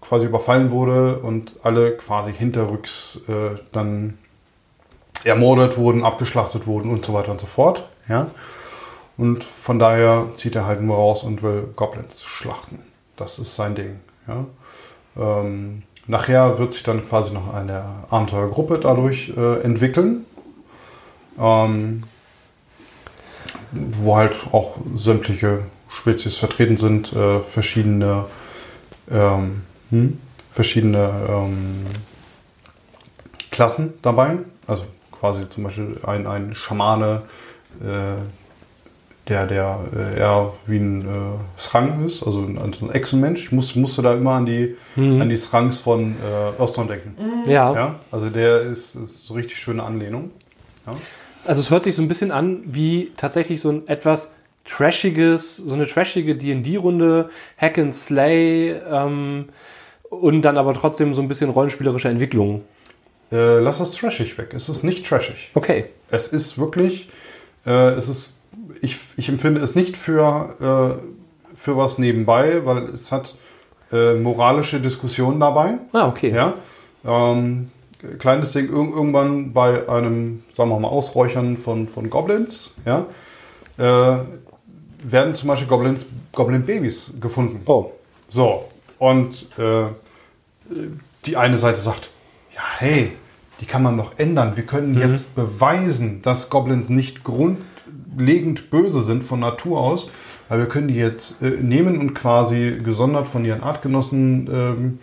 quasi überfallen wurde und alle quasi hinterrücks äh, dann ermordet wurden, abgeschlachtet wurden und so weiter und so fort. Ja? Und von daher zieht er halt nur raus und will Goblins schlachten. Das ist sein Ding. Ja? Ähm, nachher wird sich dann quasi noch eine Abenteuergruppe dadurch äh, entwickeln, ähm, wo halt auch sämtliche Spezies vertreten sind, äh, verschiedene, ähm, hm, verschiedene ähm, Klassen dabei. Also quasi zum Beispiel ein, ein Schamane, äh, der, der äh, eher wie ein äh, Srang ist, also ein, also ein Echsenmensch. Ich muss, musste da immer an die, an die Srangs von äh, Ostern denken. ja. Ja, also der ist, ist so richtig schöne Anlehnung. Ja. Also es hört sich so ein bisschen an wie tatsächlich so ein etwas trashiges, so eine trashige D&D-Runde, Hack and Slay ähm, und dann aber trotzdem so ein bisschen rollenspielerische Entwicklung. Äh, lass das trashig weg. Es ist nicht trashig. Okay. Es ist wirklich, äh, es ist, ich, ich empfinde es nicht für, äh, für was nebenbei, weil es hat äh, moralische Diskussionen dabei. Ah, okay. Ja. Ähm, kleines Ding, irg irgendwann bei einem, sagen wir mal, Ausräuchern von, von Goblins, ja, äh, werden zum Beispiel Goblins, Goblin-Babys gefunden. Oh. So, und äh, die eine Seite sagt, ja, hey, die kann man noch ändern. Wir können jetzt beweisen, dass Goblins nicht grundlegend böse sind von Natur aus, weil wir können die jetzt äh, nehmen und quasi gesondert von ihren Artgenossen ähm,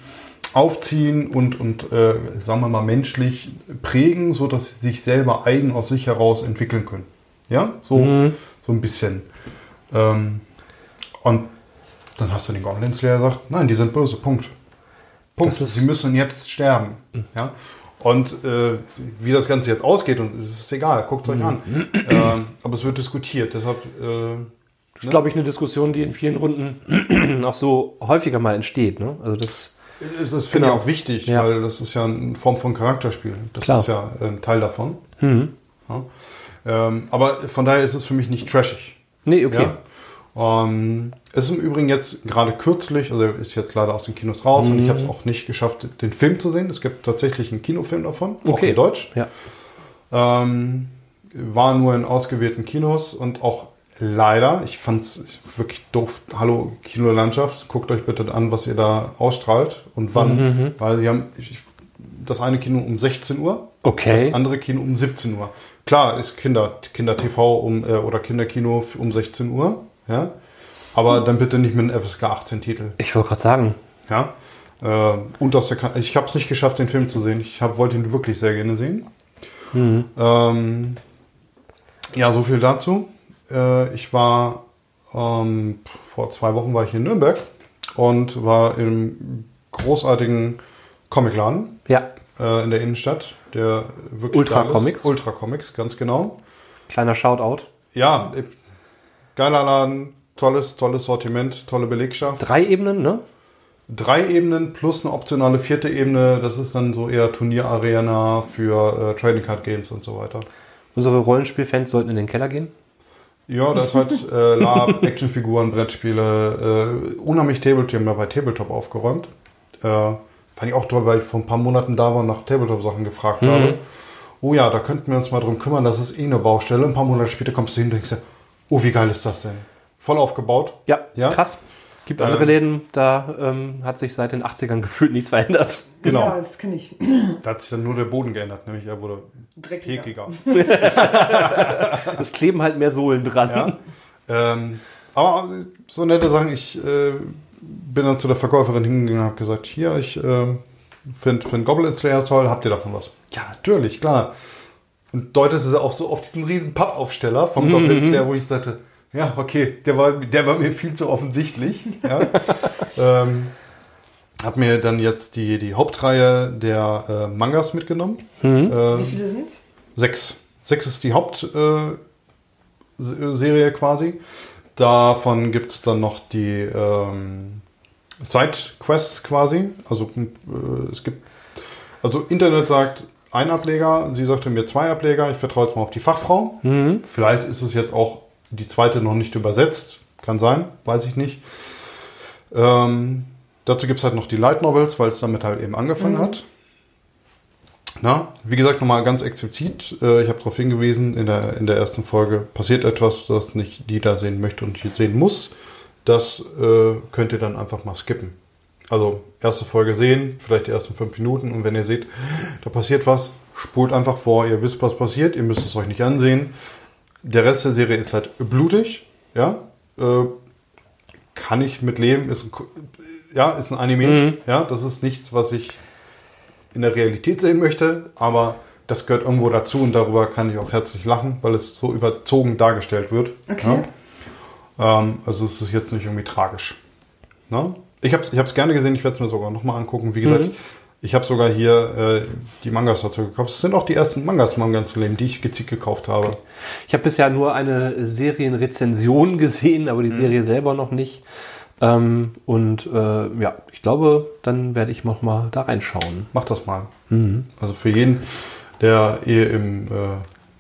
aufziehen und, und äh, sagen wir mal, menschlich prägen, so dass sie sich selber eigen aus sich heraus entwickeln können. Ja, so, so ein bisschen. Ähm, und dann hast du den Goblin Slayer gesagt, nein, die sind böse, Punkt. Punkt. Das Sie müssen jetzt sterben. Ja? Und äh, wie das Ganze jetzt ausgeht, und es ist egal, guckt es euch an. Ähm, aber es wird diskutiert, deshalb äh, Das ist, glaube ich, eine Diskussion, die in vielen Runden <clears throat> auch so häufiger mal entsteht. Ne? Also das, ist das finde Genau. ich auch wichtig, Ja. weil das ist ja eine Form von Charakterspiel. Das Klar. ist ja ein Teil davon. Ja? Ähm, aber von daher ist es für mich nicht trashig. nee, okay. Ja. Ähm, es ist im Übrigen jetzt gerade kürzlich, also ist jetzt leider aus den Kinos raus und ich Mhm. habe es auch nicht geschafft, den Film zu sehen. Es gibt tatsächlich einen Kinofilm davon, auch Okay. in Deutsch. Ja. Ähm, war nur in ausgewählten Kinos und auch leider, ich fand es wirklich doof. Hallo Kinolandschaft, guckt euch bitte an, was ihr da ausstrahlt und wann. Mhm, Weil sie haben ich, das eine Kino um 16 Uhr, Okay. das andere Kino um 17 Uhr. Klar, ist Kinder, Kinder-TV um, äh, oder Kinderkino um 16 Uhr, ja. Aber dann bitte nicht mit einem FSK 18 Titel. Ich wollte gerade sagen, Ja. Äh, und das, ich habe es nicht geschafft, den Film zu sehen. Ich hab, wollte ihn wirklich sehr gerne sehen. Ähm, ja, so viel dazu. Äh, ich war ähm, vor zwei Wochen war ich in Nürnberg und war im großartigen Comicladen ja, äh, in der Innenstadt, der wirklich Ultra. Comics. Ultra Comics, ganz genau. kleiner Shoutout. Ja, geiler Laden, tolles, tolles Sortiment, tolle Belegschaft. Drei Ebenen, ne? drei Ebenen plus eine optionale vierte Ebene. Das ist dann so eher Turnierarena für äh, Trading Card Games und so weiter. Unsere Rollenspielfans sollten in den Keller gehen. Ja, da ist halt <laughs> äh, Lab, Actionfiguren, Brettspiele, äh, unheimlich Tabletop, haben dabei Tabletop aufgeräumt. Äh, fand ich auch toll, weil ich vor ein paar Monaten da war und nach Tabletop-Sachen gefragt habe. Oh ja, da könnten wir uns mal drum kümmern, das ist eh eine Baustelle. Ein paar Monate später kommst du hin und denkst dir, oh, wie geil ist das denn? Voll aufgebaut. Ja, Ja? krass. Gibt Ähm. andere Läden, da ähm, hat sich seit den 80ern <laughs> gefühlt nichts verändert. Genau. Ja, das kenne ich. Da hat sich dann nur der Boden geändert, nämlich er wurde Dreckiger. pekiger. <laughs> Es kleben halt mehr Sohlen dran. Ja. ähm, aber so nette Sachen, ich äh, bin dann zu der Verkäuferin hingegangen und habe gesagt, hier, ich äh, finde find Goblin Slayer toll, habt ihr davon was? Ja, natürlich, klar. Und deutet es auch so auf diesen riesen Pappaufsteller vom Goblin Slayer, wo ich sagte, ja, okay, der war, der war mir viel zu offensichtlich. Ja. <laughs> ähm, hab mir dann jetzt die, die Hauptreihe der äh, Mangas mitgenommen. Äh, Wie viele sind Sechs. Sechs ist die Hauptserie äh, quasi. Davon gibt es dann noch die ähm, Side-Quests quasi. Also äh, es gibt. Also Internet sagt ein Ableger, sie sagte mir zwei Ableger. Ich vertraue jetzt mal auf die Fachfrau. Vielleicht ist es jetzt auch die zweite noch nicht übersetzt. Kann sein, weiß ich nicht. Ähm, dazu gibt es halt noch die Light Novels, weil es damit halt eben angefangen hat. Na, wie gesagt, nochmal ganz explizit, äh, ich habe darauf hingewiesen, in der, in der ersten Folge passiert etwas, das nicht jeder sehen möchte und nicht sehen muss. Das äh, könnt ihr dann einfach mal skippen. Also erste Folge sehen, vielleicht die ersten fünf Minuten und wenn ihr seht, da passiert was, spult einfach vor, ihr wisst, was passiert, ihr müsst es euch nicht ansehen. Der Rest der Serie ist halt blutig, ja, äh, kann ich mit leben, ist ein, ja, ist ein Anime, ja, das ist nichts, was ich in der Realität sehen möchte, aber das gehört irgendwo dazu und darüber kann ich auch herzlich lachen, weil es so überzogen dargestellt wird. Okay. Ja? Ähm, also es ist jetzt nicht irgendwie tragisch. Ne? Ich habe es ich gerne gesehen, ich werde es mir sogar nochmal angucken. Wie gesagt, ich habe sogar hier äh, die Mangas dazu gekauft. Es sind auch die ersten Mangas meinem ganzen Leben, die ich gezielt gekauft habe. Ich habe bisher nur eine Serienrezension <laughs> gesehen, aber die Mhm. Serie selber noch nicht. Ähm, und äh, ja, ich glaube, dann werde ich noch mal da reinschauen. Macht das mal. Also für jeden, der eh im äh,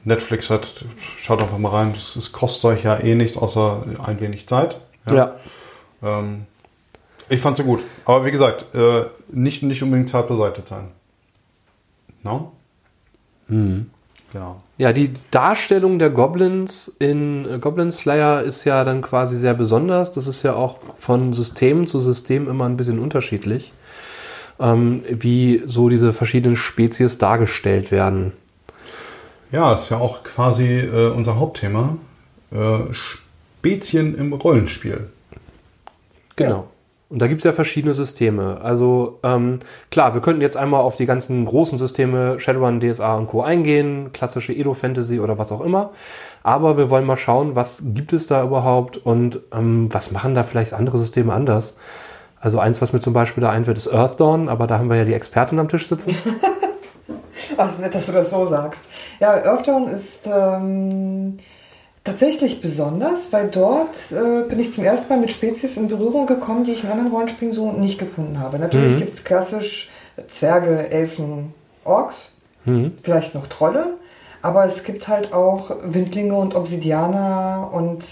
Netflix hat, schaut einfach mal rein. Es kostet euch ja eh nichts, außer ein wenig Zeit. Ja. Ähm, ich fand sie gut. Aber wie gesagt, äh, nicht, nicht unbedingt zart beseitigt sein. No? Genau. Ja, die Darstellung der Goblins in äh, Goblin Slayer ist ja dann quasi sehr besonders. Das ist ja auch von System zu System immer ein bisschen unterschiedlich. ähm, wie so diese verschiedenen Spezies dargestellt werden. Ja, ist ja auch quasi äh, unser Hauptthema. Äh, Spezien im Rollenspiel. Genau. Und da gibt es ja verschiedene Systeme. Also ähm, klar, wir könnten jetzt einmal auf die ganzen großen Systeme Shadowrun, DSA und Co. eingehen, klassische Edo-Fantasy oder was auch immer. Aber wir wollen mal schauen, was gibt es da überhaupt und ähm, was machen da vielleicht andere Systeme anders. Also eins, was mir zum Beispiel da einfällt, ist Earthdawn, aber da haben wir ja die Expertin am Tisch sitzen. <laughs> Ach, ist nett, dass du das so sagst. Ja, Earthdawn ist ähm, tatsächlich besonders, weil dort äh, bin ich zum ersten Mal mit Spezies in Berührung gekommen, die ich in anderen Rollenspielen so nicht gefunden habe. Natürlich Mhm. gibt es klassisch Zwerge, Elfen, Orks, Mhm. vielleicht noch Trolle, aber es gibt halt auch Windlinge und Obsidianer und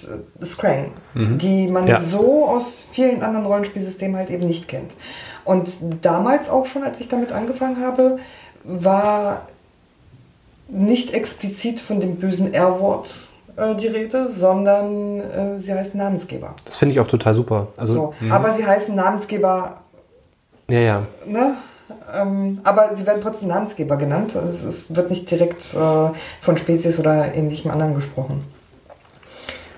äh, Skrang, die man Ja. so aus vielen anderen Rollenspielsystemen halt eben nicht kennt. Und damals auch schon, als ich damit angefangen habe, war nicht explizit von dem bösen R-Wort äh, die Rede, sondern äh, sie heißt Namensgeber. Das finde ich auch total super. Also, So. Aber sie heißen Namensgeber, ja, ja. ne? Ähm, aber sie werden trotzdem Namensgeber genannt. Es ist, wird nicht direkt äh, von Spezies oder ähnlichem anderen gesprochen.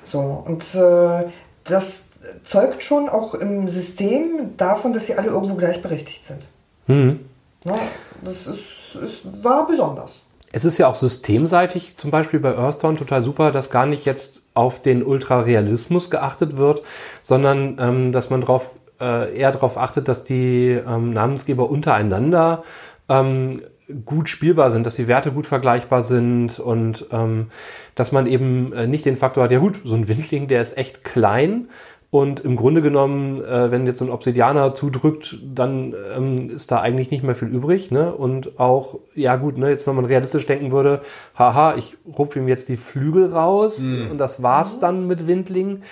So, und äh, das zeugt schon auch im System davon, dass sie alle irgendwo gleichberechtigt sind. Mhm. Ne? Das ist, es war besonders. Es ist ja auch systemseitig, zum Beispiel bei Earthdawn, total super, dass gar nicht jetzt auf den Ultrarealismus geachtet wird, sondern ähm, dass man drauf, äh, eher darauf achtet, dass die ähm, Namensgeber untereinander ähm, gut spielbar sind, dass die Werte gut vergleichbar sind und ähm, dass man eben äh, nicht den Faktor hat, ja gut, so ein Windling, der ist echt klein und im Grunde genommen, äh, wenn jetzt so ein Obsidianer zudrückt, dann ähm, ist da eigentlich nicht mehr viel übrig. Ne? Und auch, ja gut, ne, jetzt wenn man realistisch denken würde, haha, ich rupfe ihm jetzt die Flügel raus und das war's dann mit Windling.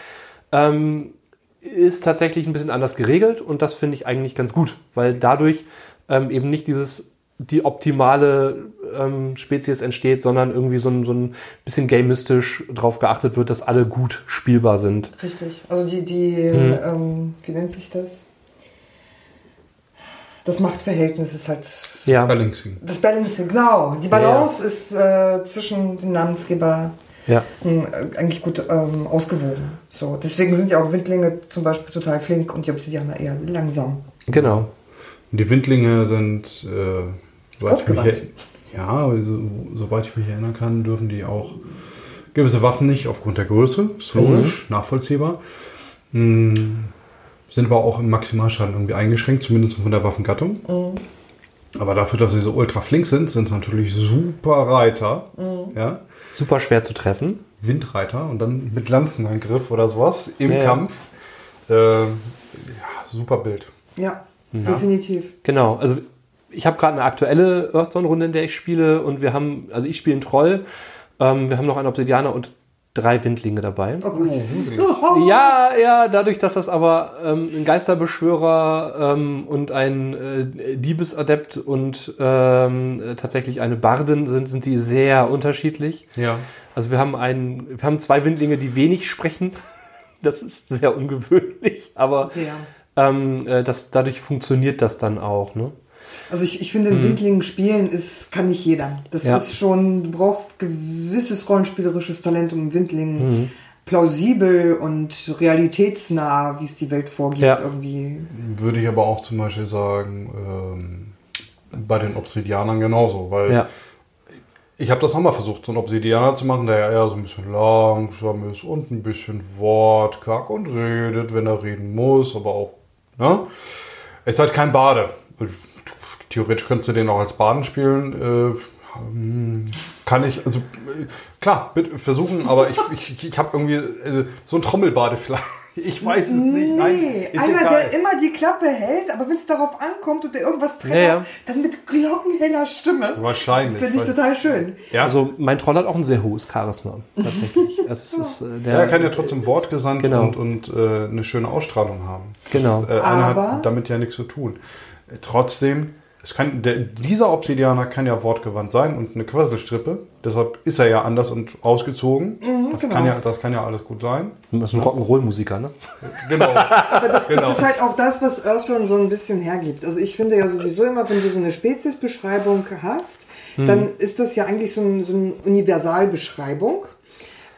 Ähm, ist tatsächlich ein bisschen anders geregelt und das finde ich eigentlich ganz gut, weil dadurch ähm, eben nicht dieses die optimale ähm, Spezies entsteht, sondern irgendwie so ein, so ein bisschen gamistisch drauf geachtet wird, dass alle gut spielbar sind. Richtig. Also die, die Mhm. ähm, wie nennt sich das? Das Machtverhältnis ist halt Ja, Balancing. das Balancing, genau. Die Balance ist äh, zwischen dem Namensgeber ja, ähm, äh, eigentlich gut ähm, ausgewogen. So, deswegen sind ja auch Windlinge zum Beispiel total flink und die Obsidianer eher langsam. genau. Und die Windlinge sind, äh, soweit ich mich, ja, also, soweit ich mich erinnern kann, dürfen die auch gewisse Waffen nicht aufgrund der Größe. Ist logisch, nachvollziehbar. Hm, sind aber auch im Maximalschaden irgendwie eingeschränkt, zumindest von der Waffengattung. Aber dafür, dass sie so ultra flink sind, sind es natürlich super Reiter. Ja? Super schwer zu treffen. Windreiter und dann mit Lanzenangriff oder sowas im Ja, ja. Kampf. Äh, ja, super Bild. Ja, definitiv. Genau, also ich habe gerade eine aktuelle Earthdawn-Runde, in der ich spiele und wir haben, also ich spiele einen Troll, ähm, wir haben noch einen Obsidianer und drei Windlinge dabei. Oh Gott. Ja, ja, dadurch, dass das aber ähm, ein Geisterbeschwörer ähm, und ein äh, Diebesadept und ähm, äh, tatsächlich eine Bardin sind, sind die sehr unterschiedlich. Ja. Also wir haben einen, wir haben zwei Windlinge, die wenig sprechen. <laughs> Das ist sehr ungewöhnlich, aber Sehr. ähm, äh, das, dadurch funktioniert das dann auch. Ne? Also ich, ich finde, in Windlingen spielen ist, kann nicht jeder. Das Ja. ist schon, du brauchst gewisses rollenspielerisches Talent, um Windlingen plausibel und realitätsnah, wie es die Welt vorgibt, Ja. irgendwie. Würde ich aber auch zum Beispiel sagen, ähm, bei den Obsidianern genauso, weil Ja. ich habe das auch mal versucht, so einen Obsidianer zu machen, der ja eher so ein bisschen langsam ist und ein bisschen wortkarg und redet, wenn er reden muss, aber auch, ne? Es ist halt kein Bade. Theoretisch könntest du den auch als Baden spielen. Äh, ähm, kann ich, also äh, klar, bitte versuchen, aber ich, ich, ich habe irgendwie äh, so ein Trommelbade vielleicht. <laughs> Ich weiß es nicht. Nein, Nee, ist einer, egal. der immer die Klappe hält, aber wenn es darauf ankommt und der irgendwas triggert, Ja, ja. dann mit glockenheller Stimme. Wahrscheinlich. Finde ich total schön. Ja, Also mein Troll hat auch ein sehr hohes Charisma, tatsächlich. <laughs> Es ist, äh, der, ja, er kann ja trotzdem wortgesandt Genau. und, und äh, eine schöne Ausstrahlung haben. Genau. Das, äh, einer Aber- hat damit ja nichts zu tun. Trotzdem, es kann, der, dieser Obsidianer kann ja wortgewandt sein und eine Quasselstrippe. Deshalb ist er ja anders und ausgezogen. Mhm. Mhm, Das, genau. kann ja, das kann ja alles gut sein. Das ist ein Rock'n'Roll-Musiker, ne? Genau. <laughs> Aber das, Genau. das ist halt auch das, was Earthdawn so ein bisschen hergibt. Also ich finde ja sowieso immer, wenn du so eine Speziesbeschreibung hast, dann ist das ja eigentlich so, ein, so eine Universalbeschreibung.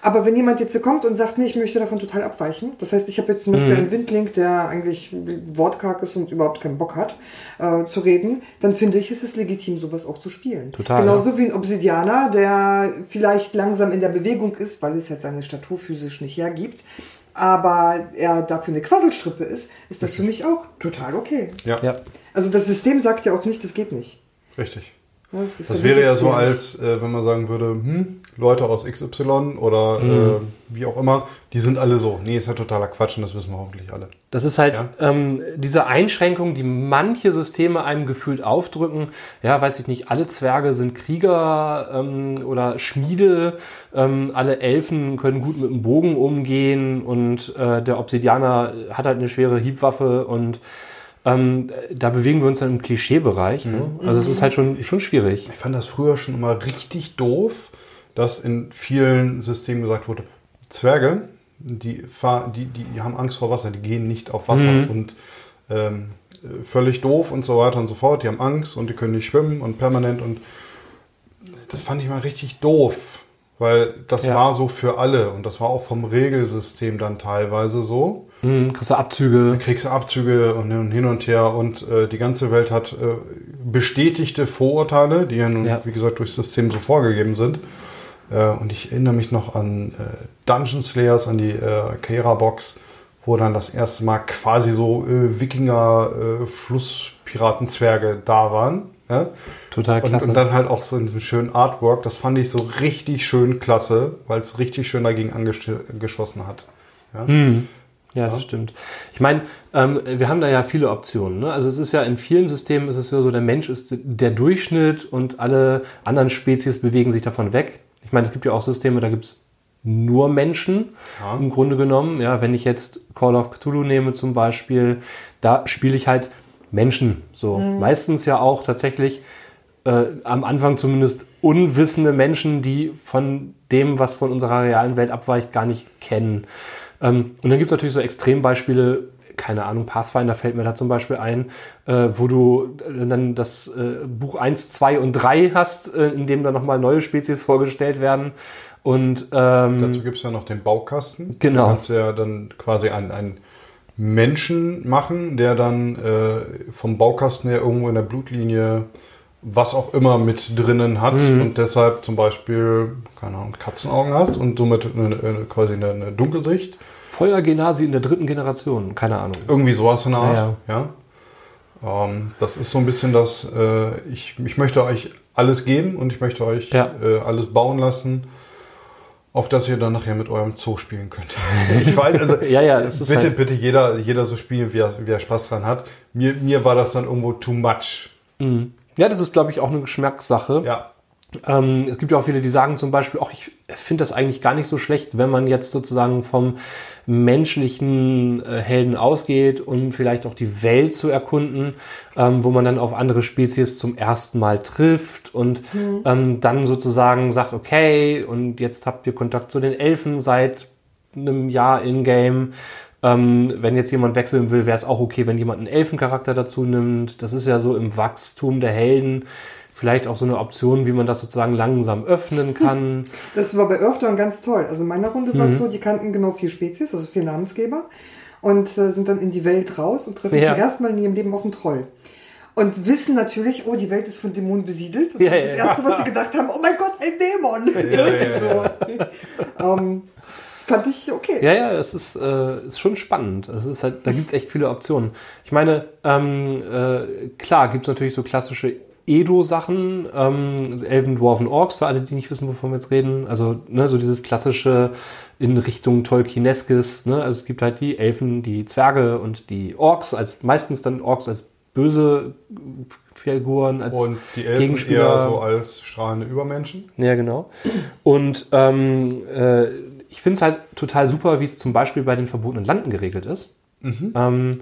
Aber wenn jemand jetzt hier kommt und sagt, nee, ich möchte davon total abweichen, das heißt, ich habe jetzt zum Beispiel einen Windling, der eigentlich wortkarg ist und überhaupt keinen Bock hat, äh, zu reden, dann finde ich, ist es legitim, sowas auch zu spielen. Total, Genauso wie ein Obsidianer, der vielleicht langsam in der Bewegung ist, weil es halt seine Statur physisch nicht hergibt, aber er dafür eine Quasselstrippe ist, ist das für mich auch total okay. Ja, Ja. Also das System sagt ja auch nicht, das geht nicht. richtig. Das, Das wäre ja so, nicht. als äh, wenn man sagen würde, hm, Leute aus XY oder Mhm. äh, wie auch immer, die sind alle so. Nee, ist ja totaler Quatsch und das wissen wir hoffentlich alle. Das ist halt Ja. ähm, diese Einschränkung, die manche Systeme einem gefühlt aufdrücken. Ja, weiß ich nicht, alle Zwerge sind Krieger ähm, oder Schmiede, ähm, alle Elfen können gut mit dem Bogen umgehen und äh, der Obsidianer hat halt eine schwere Hiebwaffe und ähm, da bewegen wir uns dann im Klischeebereich. Ne? Also es ist halt schon, schon schwierig. Ich fand das früher schon immer richtig doof, dass in vielen Systemen gesagt wurde, Zwerge, die, fahr, die, die, haben Angst vor Wasser, die gehen nicht auf Wasser und ähm, äh, völlig doof und so weiter und so fort. Die haben Angst und die können nicht schwimmen und permanent und das fand ich mal richtig doof, weil das Ja. war so für alle und das war auch vom Regelsystem dann teilweise so. Hm, kriegst du Abzüge. kriegst du Abzüge und hin- und her und äh, die ganze Welt hat äh, bestätigte Vorurteile, die ja nun, Ja. wie gesagt, durchs System so vorgegeben sind. Äh, und ich erinnere mich noch an äh, Dungeon Slayers, an die äh, Keira-Box, wo dann das erste Mal quasi so äh, Wikinger, äh, Flusspiratenzwerge da waren. Ja? Total Und, klasse. und dann halt auch so in diesem schönen Artwork. Das fand ich so richtig schön klasse, weil es richtig schön dagegen angeschossen hat. Ja? Ja, das stimmt. Ich meine, ähm, wir haben da ja viele Optionen. Ne? Also es ist ja in vielen Systemen ist es ja so, der Mensch ist der Durchschnitt und alle anderen Spezies bewegen sich davon weg. Ich meine, es gibt ja auch Systeme, da gibt es nur Menschen Ja. im Grunde genommen. Ja, wenn ich jetzt Call of Cthulhu nehme zum Beispiel, da spiele ich halt Menschen. So meistens ja auch tatsächlich äh, am Anfang zumindest unwissende Menschen, die von dem, was von unserer realen Welt abweicht, gar nicht kennen. Ähm, und dann gibt es natürlich so Extrembeispiele, keine Ahnung, Pathfinder fällt mir da zum Beispiel ein, äh, wo du äh, dann das äh, Buch 1, 2 und 3 hast, äh, in dem dann nochmal neue Spezies vorgestellt werden. Und ähm, Dazu gibt es ja noch den Baukasten. Genau. Du kannst ja dann quasi einen, einen Menschen machen, der dann äh, vom Baukasten her irgendwo in der Blutlinie was auch immer mit drinnen hat Mhm. und deshalb zum Beispiel, keine Ahnung, Katzenaugen hat und somit eine, eine, quasi eine, eine Dunkelsicht. Feuergenasi in der dritten Generation, keine Ahnung. Irgendwie sowas in der Art. Ja, Ja. Ähm, das ist so ein bisschen das, äh, ich, ich möchte euch alles geben und ich möchte euch Ja. äh, alles bauen lassen, auf das ihr dann nachher mit eurem Zoo spielen könnt. <laughs> ich weiß, also Ja, ja, bitte, halt- bitte jeder, jeder so spielen, wie er, wie er Spaß dran hat. Mir, mir war das dann irgendwo too much. Ja, das ist, glaube ich, auch eine Geschmackssache. Ja. Ähm, es gibt ja auch viele, die sagen zum Beispiel, ach, ich finde das eigentlich gar nicht so schlecht, wenn man jetzt sozusagen vom menschlichen äh, Helden ausgeht, um vielleicht auch die Welt zu erkunden, ähm, wo man dann auf andere Spezies zum ersten Mal trifft und ähm, dann sozusagen sagt, okay, und jetzt habt ihr Kontakt zu den Elfen seit einem Jahr in-game. Ähm, wenn jetzt jemand wechseln will, wäre es auch okay, wenn jemand einen Elfencharakter dazu nimmt. Das ist ja so im Wachstum der Helden vielleicht auch so eine Option, wie man das sozusagen langsam öffnen kann. Das war bei Earthdawn ganz toll. Also in meiner Runde Mhm. war es so, die kannten genau vier Spezies, also vier Namensgeber und äh, sind dann in die Welt raus und treffen Ja. zum ersten Mal in ihrem Leben auf einen Troll. Und wissen natürlich, oh, die Welt ist von Dämonen besiedelt. Und Ja, das ja, Erste, was sie gedacht haben, oh mein Gott, ein Dämon. Ja, <laughs> so. ähm, fand ich okay. Ja, ja, es ist, äh, ist schon spannend. Es ist halt, da gibt es echt viele Optionen. Ich meine, ähm, äh, klar gibt es natürlich so klassische Edo-Sachen, ähm, Elven, Dwarven, Orks, für alle, die nicht wissen, wovon wir jetzt reden. Also, ne, so dieses klassische in Richtung Tolkieneskes. Ne? Also es gibt halt die Elfen, die Zwerge und die Orks, als meistens dann Orks als böse Figuren, als Und die Elfen Gegenspieler. eher so als strahlende Übermenschen. Ja, genau. Und ähm, äh, ich finde es halt total super, wie es zum Beispiel bei den verbotenen Landen geregelt ist. Ähm,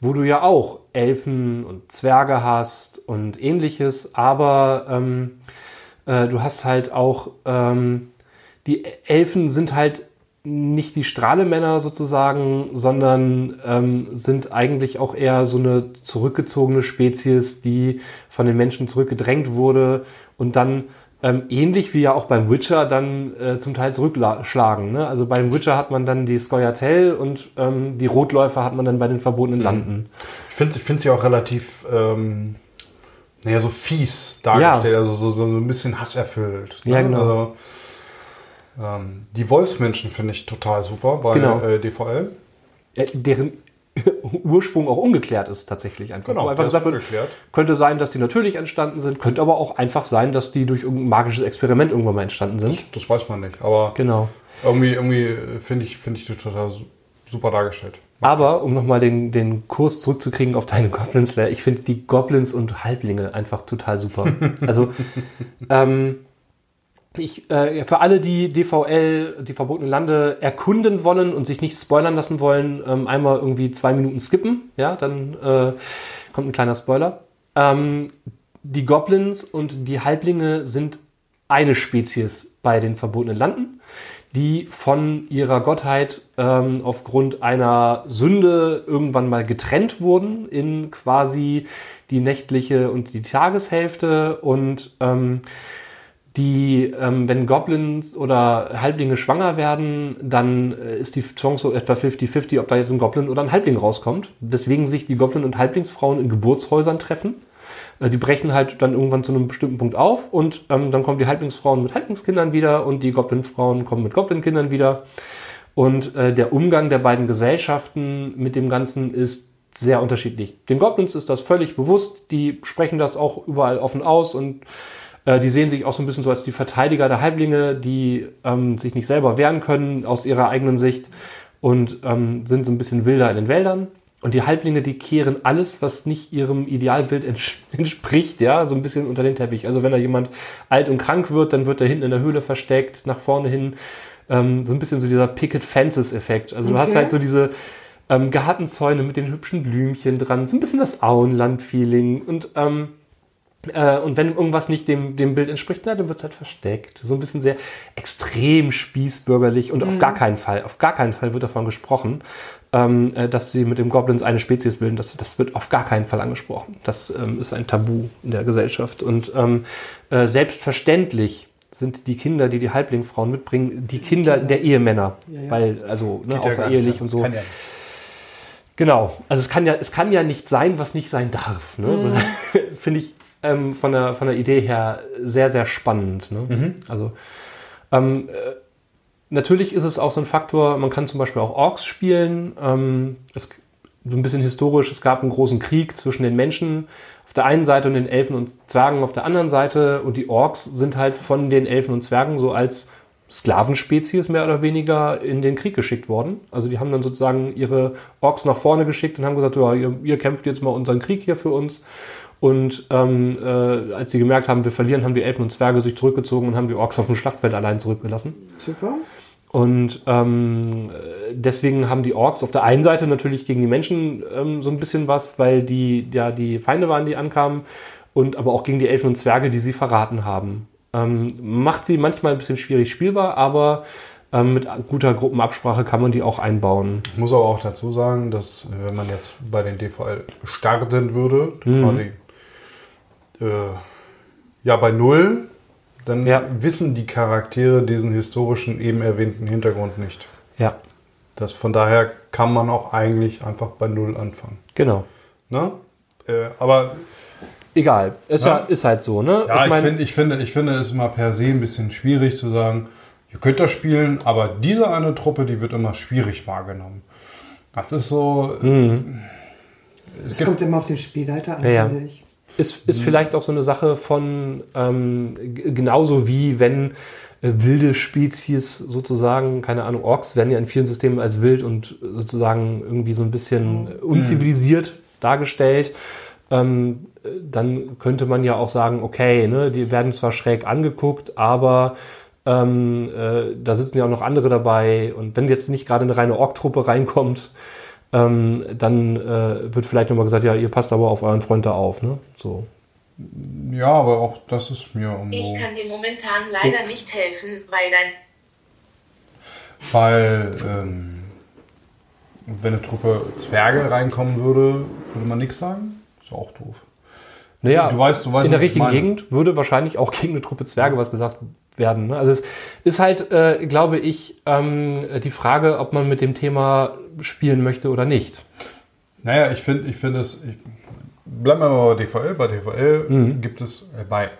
wo du ja auch Elfen und Zwerge hast und ähnliches, aber ähm, äh, du hast halt auch ähm, die Elfen sind halt nicht die Strahlemänner sozusagen, sondern ähm, sind eigentlich auch eher so eine zurückgezogene Spezies, die von den Menschen zurückgedrängt wurde und dann ähm, ähnlich wie ja auch beim Witcher dann äh, zum Teil zurückschlagen. Ne? Also beim Witcher hat man dann die Skoyatel und ähm, die Rotläufer hat man dann bei den verbotenen Landen. Ich finde find sie auch relativ, ähm, naja, so fies dargestellt, Ja. also so, so ein bisschen hasserfüllt. ne? Ja, genau. Also, ähm, die Wolfsmenschen finde ich total super bei Genau. äh, DVL. Äh, deren <laughs> Ursprung auch ungeklärt ist tatsächlich einfach. Genau, einfach gesagt wird, ungeklärt. könnte sein, dass die natürlich entstanden sind, könnte aber auch einfach sein, dass die durch irgendein magisches Experiment irgendwann mal entstanden sind. Das weiß man nicht, aber Genau. irgendwie, irgendwie finde ich, finde ich die total su- super dargestellt. Aber um nochmal den, den Kurs zurückzukriegen auf deine Goblin Slayer, ich finde die Goblins und Halblinge einfach total super. <laughs> Also ähm, ich, äh, für alle, die DVL, die verbotenen Lande, erkunden wollen und sich nicht spoilern lassen wollen, ähm, einmal irgendwie zwei Minuten skippen, ja, dann äh, kommt ein kleiner Spoiler. Ähm, die Goblins und die Halblinge sind eine Spezies bei den verbotenen Landen, die von ihrer Gottheit ähm, aufgrund einer Sünde irgendwann mal getrennt wurden in quasi die nächtliche und die Tageshälfte und ähm, die, ähm, wenn Goblins oder Halblinge schwanger werden, dann äh, ist die Chance so etwa 50-50, ob da jetzt ein Goblin oder ein Halbling rauskommt. Deswegen sich die Goblin- und Halblingsfrauen in Geburtshäusern treffen. Äh, die brechen halt dann irgendwann zu einem bestimmten Punkt auf und ähm, dann kommen die Halblingsfrauen mit Halblingskindern wieder und die Goblinfrauen kommen mit Goblinkindern wieder. Und äh, der Umgang der beiden Gesellschaften mit dem Ganzen ist sehr unterschiedlich. Den Goblins ist das völlig bewusst, die sprechen das auch überall offen aus und äh, die sehen sich auch so ein bisschen so als die Verteidiger der Halblinge, die ähm, sich nicht selber wehren können aus ihrer eigenen Sicht und ähm, sind so ein bisschen wilder in den Wäldern. Und die Halblinge, die kehren alles, was nicht ihrem Idealbild ents <laughs> entspricht, ja, so ein bisschen unter den Teppich. Also wenn da jemand alt und krank wird, dann wird er hinten in der Höhle versteckt, nach vorne hin. Ähm, so ein bisschen so dieser Picket Fences Effekt. Also du hast Okay. halt so diese ähm, Gartenzäune mit den hübschen Blümchen dran, so ein bisschen das Auenland-Feeling und ähm, äh, und wenn irgendwas nicht dem, dem Bild entspricht, na, dann wird es halt versteckt. So ein bisschen sehr extrem spießbürgerlich und auf gar keinen Fall, auf gar keinen Fall wird davon gesprochen, ähm, äh, dass sie mit dem Goblins eine Spezies bilden. Das, das wird auf gar keinen Fall angesprochen. Das ähm, ist ein Tabu in der Gesellschaft. Und ähm, äh, selbstverständlich sind die Kinder, die die Halblingfrauen mitbringen, die Kinder der Ehemänner. Ja, ja. Weil, also ne, ja außerehelich nicht, und so. Kann ja nicht. Genau. Also es kann ja, es kann ja nicht sein, was nicht sein darf. Ne? So, <laughs> Finde ich ähm, von, der, von der Idee her sehr, sehr spannend. Ne? Also ähm, äh, natürlich ist es auch so ein Faktor, man kann zum Beispiel auch Orks spielen. Ähm, es, so ein bisschen historisch, es gab einen großen Krieg zwischen den Menschen auf der einen Seite und den Elfen und Zwergen auf der anderen Seite. Und die Orks sind halt von den Elfen und Zwergen so als Sklavenspezies mehr oder weniger in den Krieg geschickt worden. Also die haben dann sozusagen ihre Orks nach vorne geschickt und haben gesagt, ja, ihr, ihr kämpft jetzt mal unseren Krieg hier für uns. Und ähm, äh, als sie gemerkt haben, wir verlieren, haben die Elfen und Zwerge sich zurückgezogen und haben die Orks auf dem Schlachtfeld allein zurückgelassen. Super. Und ähm, äh, deswegen haben die Orks auf der einen Seite natürlich gegen die Menschen ähm, so ein bisschen was, weil die ja die Feinde waren, die ankamen, und aber auch gegen die Elfen und Zwerge, die sie verraten haben. Ähm, macht sie manchmal ein bisschen schwierig spielbar, aber ähm, mit guter Gruppenabsprache kann man die auch einbauen. Ich muss aber auch dazu sagen, dass wenn man jetzt bei den DVL starten würde, Mhm. quasi äh, ja bei null, dann Ja. wissen die Charaktere diesen historischen eben erwähnten Hintergrund nicht. Ja, Das, von daher kann man auch eigentlich einfach bei null anfangen. genau. Ne? Äh, aber Egal, ist, ja. Ja. ist halt so, ne? ja, ich, mein, find, ich, finde, ich finde es immer per se ein bisschen schwierig zu sagen, ihr könnt das spielen, aber diese eine Truppe, die wird immer schwierig wahrgenommen. Das ist so. Mhm. Es kommt immer auf den Spielleiter an, Ja, ja. finde ich. Ist, ist vielleicht auch so eine Sache von ähm, genauso wie wenn äh, wilde Spezies sozusagen, keine Ahnung, Orks werden ja in vielen Systemen als wild und sozusagen irgendwie so ein bisschen unzivilisiert dargestellt. Ähm, äh, dann könnte man ja auch sagen, okay, ne, die werden zwar schräg angeguckt, aber ähm, äh, da sitzen ja auch noch andere dabei. Und wenn jetzt nicht gerade eine reine Ork-Truppe reinkommt, ähm, dann äh, wird vielleicht nochmal gesagt, ja, ihr passt aber auf euren Freund da auf. Ne? So. Ja, aber auch das ist mir Ich irgendwo. kann dir momentan leider nicht helfen, weil dein weil ähm, wenn eine Truppe Zwerge reinkommen würde, würde man nichts sagen. Ist auch doof. Naja, Du weißt- du weißt, in der ich richtigen. Gegend würde wahrscheinlich auch gegen eine Truppe Zwerge was gesagt werden. Ne? Also es ist halt, äh, glaube ich, ähm, die Frage, ob man mit dem Thema spielen möchte oder nicht. Naja, ich finde ich finde es. Ich, bleiben wir mal bei DVL. Bei DVL Mhm. gibt es äh, bei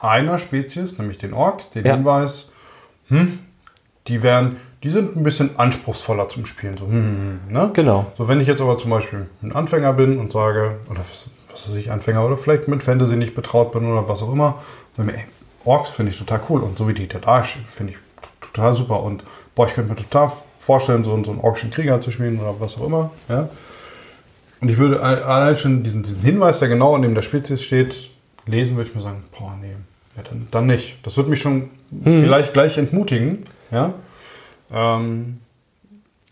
einer Spezies, nämlich den Orks, den Ja. Hinweis, hm, die werden, die sind ein bisschen anspruchsvoller zum Spielen. So, hm, hm, hm, ne? Genau. So, wenn ich jetzt aber zum Beispiel ein Anfänger bin und sage, oder was, was weiß ich, Anfänger oder vielleicht mit Fantasy nicht betraut bin oder was auch immer, dann ey, Orks finde ich total cool und so wie die da dastehen, finde ich total super und boah, ich könnte mir total vorstellen, so, einen- so einen orkischen Krieger zu spielen oder was auch immer, ja. Und ich würde al- allein schon diesen, diesen Hinweis, der genau in dem der Spezies steht, lesen, würde ich mir sagen, boah, nee, ja, dann, dann nicht. Das wird mich schon vielleicht gleich entmutigen, ja. Ähm,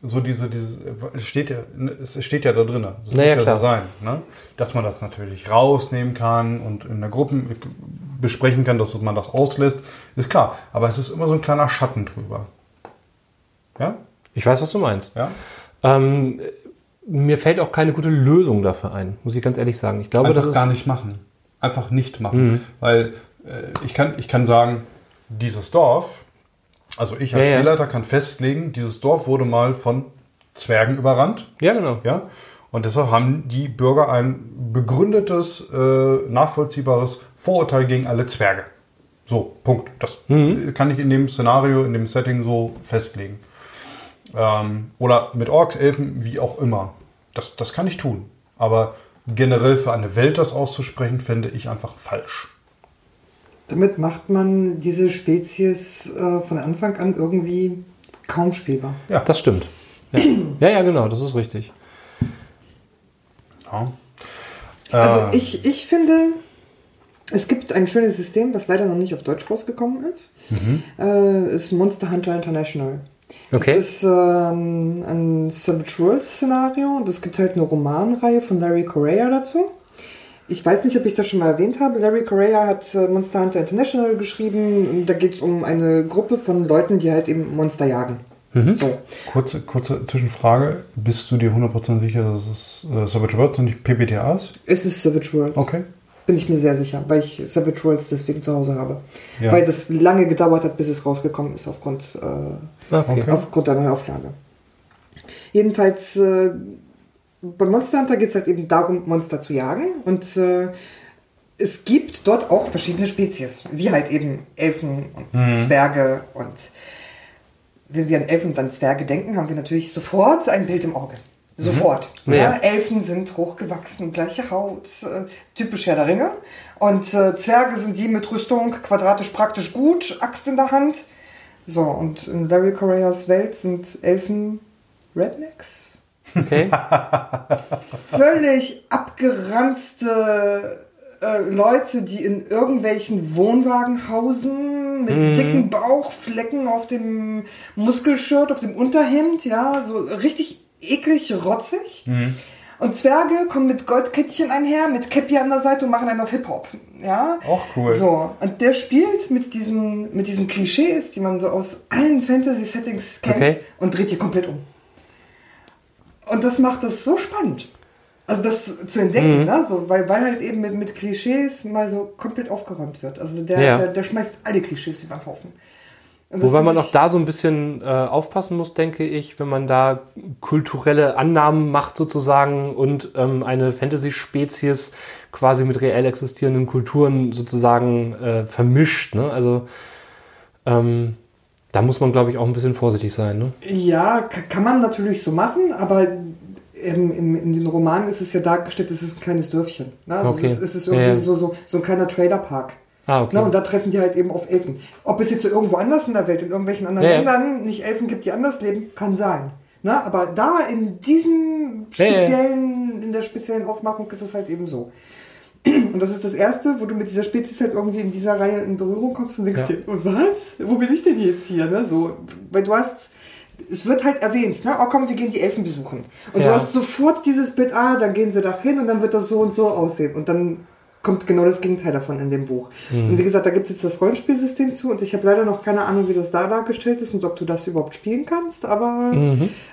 so diese, dieses, es steht ja, es steht ja da drin. Das Naja, muss ja klar. so sein, ne? Dass man das natürlich rausnehmen kann und in der Gruppe besprechen kann, dass man das auslässt, ist klar. Aber es ist immer so ein kleiner Schatten drüber. Ja? Ich weiß, was du meinst. Ja? Ähm, mir fällt auch keine gute Lösung dafür ein, muss ich ganz ehrlich sagen. Ich glaube, Einfach das ist gar nicht machen. Einfach nicht machen. Mhm. Weil äh, ich, kann, ich kann sagen, dieses Dorf, also ich als Ja. Spielleiter kann festlegen, dieses Dorf wurde mal von Zwergen überrannt. ja genau. Ja? Und deshalb haben die Bürger ein begründetes, äh, nachvollziehbares Vorurteil gegen alle Zwerge. So, Punkt. Das Mhm. kann ich in dem Szenario, in dem Setting so festlegen. Ähm, oder mit Orks, Elfen, wie auch immer. Das, das kann ich tun. Aber generell für eine Welt das auszusprechen, fände ich einfach falsch. Damit macht man diese Spezies äh, von Anfang an irgendwie kaum spielbar. Ja. Das stimmt. Ja. <clears throat> ja, ja, genau, das ist richtig. Ja. Also Äh, ich, ich finde, es gibt ein schönes System, was leider noch nicht auf Deutsch rausgekommen ist. Äh, ist Monster Hunter International. Okay. Das ist ähm, ein Savage Worlds Szenario und es gibt halt eine Romanreihe von Larry Correa dazu. Ich weiß nicht, ob ich das schon mal erwähnt habe. Larry Correa hat äh, Monster Hunter International geschrieben. Da geht es um eine Gruppe von Leuten, die halt eben Monster jagen. So. kurze, kurze Zwischenfrage. Bist du dir 100% sicher, dass es äh, Savage Worlds und nicht PBTA ist? Es ist Savage Worlds. Okay. Bin ich mir sehr sicher, weil ich Savage Worlds deswegen zu Hause habe. Ja. Weil das lange gedauert hat, bis es rausgekommen ist, aufgrund, äh, Okay. Okay. aufgrund der Neuauflage. Jedenfalls, äh, bei Monster Hunter geht es halt eben darum, Monster zu jagen. Und äh, es gibt dort auch verschiedene Spezies, wie halt eben Elfen und Zwerge. Und wenn wir an Elfen und an Zwerge denken, haben wir natürlich sofort ein Bild im Auge. Sofort. Ja. Ja, Elfen sind hochgewachsen, gleiche Haut, äh, typisch Herr der Ringe. Und äh, Zwerge sind die mit Rüstung, quadratisch praktisch gut, Axt in der Hand. So, und in Larry Correas Welt sind Elfen Rednecks. Okay. <laughs> Völlig abgeranzte äh, Leute, die in irgendwelchen Wohnwagen hausen, mit dicken Bauchflecken auf dem Muskelshirt, auf dem Unterhemd, ja, so richtig eklig rotzig. Und Zwerge kommen mit Goldkettchen einher, mit Käppi an der Seite und machen einen auf Hip-Hop. Ja? Auch cool. So, und der spielt mit diesen, mit diesen Klischees, die man so aus allen Fantasy-Settings kennt, Okay. und dreht die komplett um. Und das macht das so spannend. Also das zu entdecken, ne? so, weil, weil halt eben mit, mit Klischees mal so komplett aufgeräumt wird. Also der, Ja. der, der schmeißt alle Klischees über den Haufen. Wobei man auch da so ein bisschen äh, aufpassen muss, denke ich, wenn man da kulturelle Annahmen macht sozusagen und ähm, eine Fantasy-Spezies quasi mit reell existierenden Kulturen sozusagen äh, vermischt. Ne? Also ähm, da muss man, glaube ich, auch ein bisschen vorsichtig sein. Ne? Ja, ka- kann man natürlich so machen, aber im, im, in den Romanen ist es ja dargestellt, es ist ein kleines Dörfchen. Ne? Also Okay. es, ist, es ist irgendwie Ja. So, so, so ein kleiner Trailerpark. Ah, okay. Ne? Und da treffen die halt eben auf Elfen. Ob es jetzt so irgendwo anders in der Welt, in irgendwelchen anderen Ja. Ländern nicht Elfen gibt, die anders leben, kann sein. Ne? Aber da in diesem speziellen, in der speziellen Aufmachung ist es halt eben so. Und das ist das Erste, wo du mit dieser Spezies halt irgendwie in dieser Reihe in Berührung kommst und denkst Ja. dir, was? Wo bin ich denn jetzt hier? Ne? So, weil du hast, es wird halt erwähnt, ne? oh komm, wir gehen die Elfen besuchen. Und Ja. du hast sofort dieses Bild, ah, dann gehen sie da hin und dann wird das so und so aussehen. Und dann kommt genau das Gegenteil davon in dem Buch. Und wie gesagt, da gibt es jetzt das Rollenspielsystem zu und ich habe leider noch keine Ahnung, wie das da dargestellt ist und ob du das überhaupt spielen kannst, aber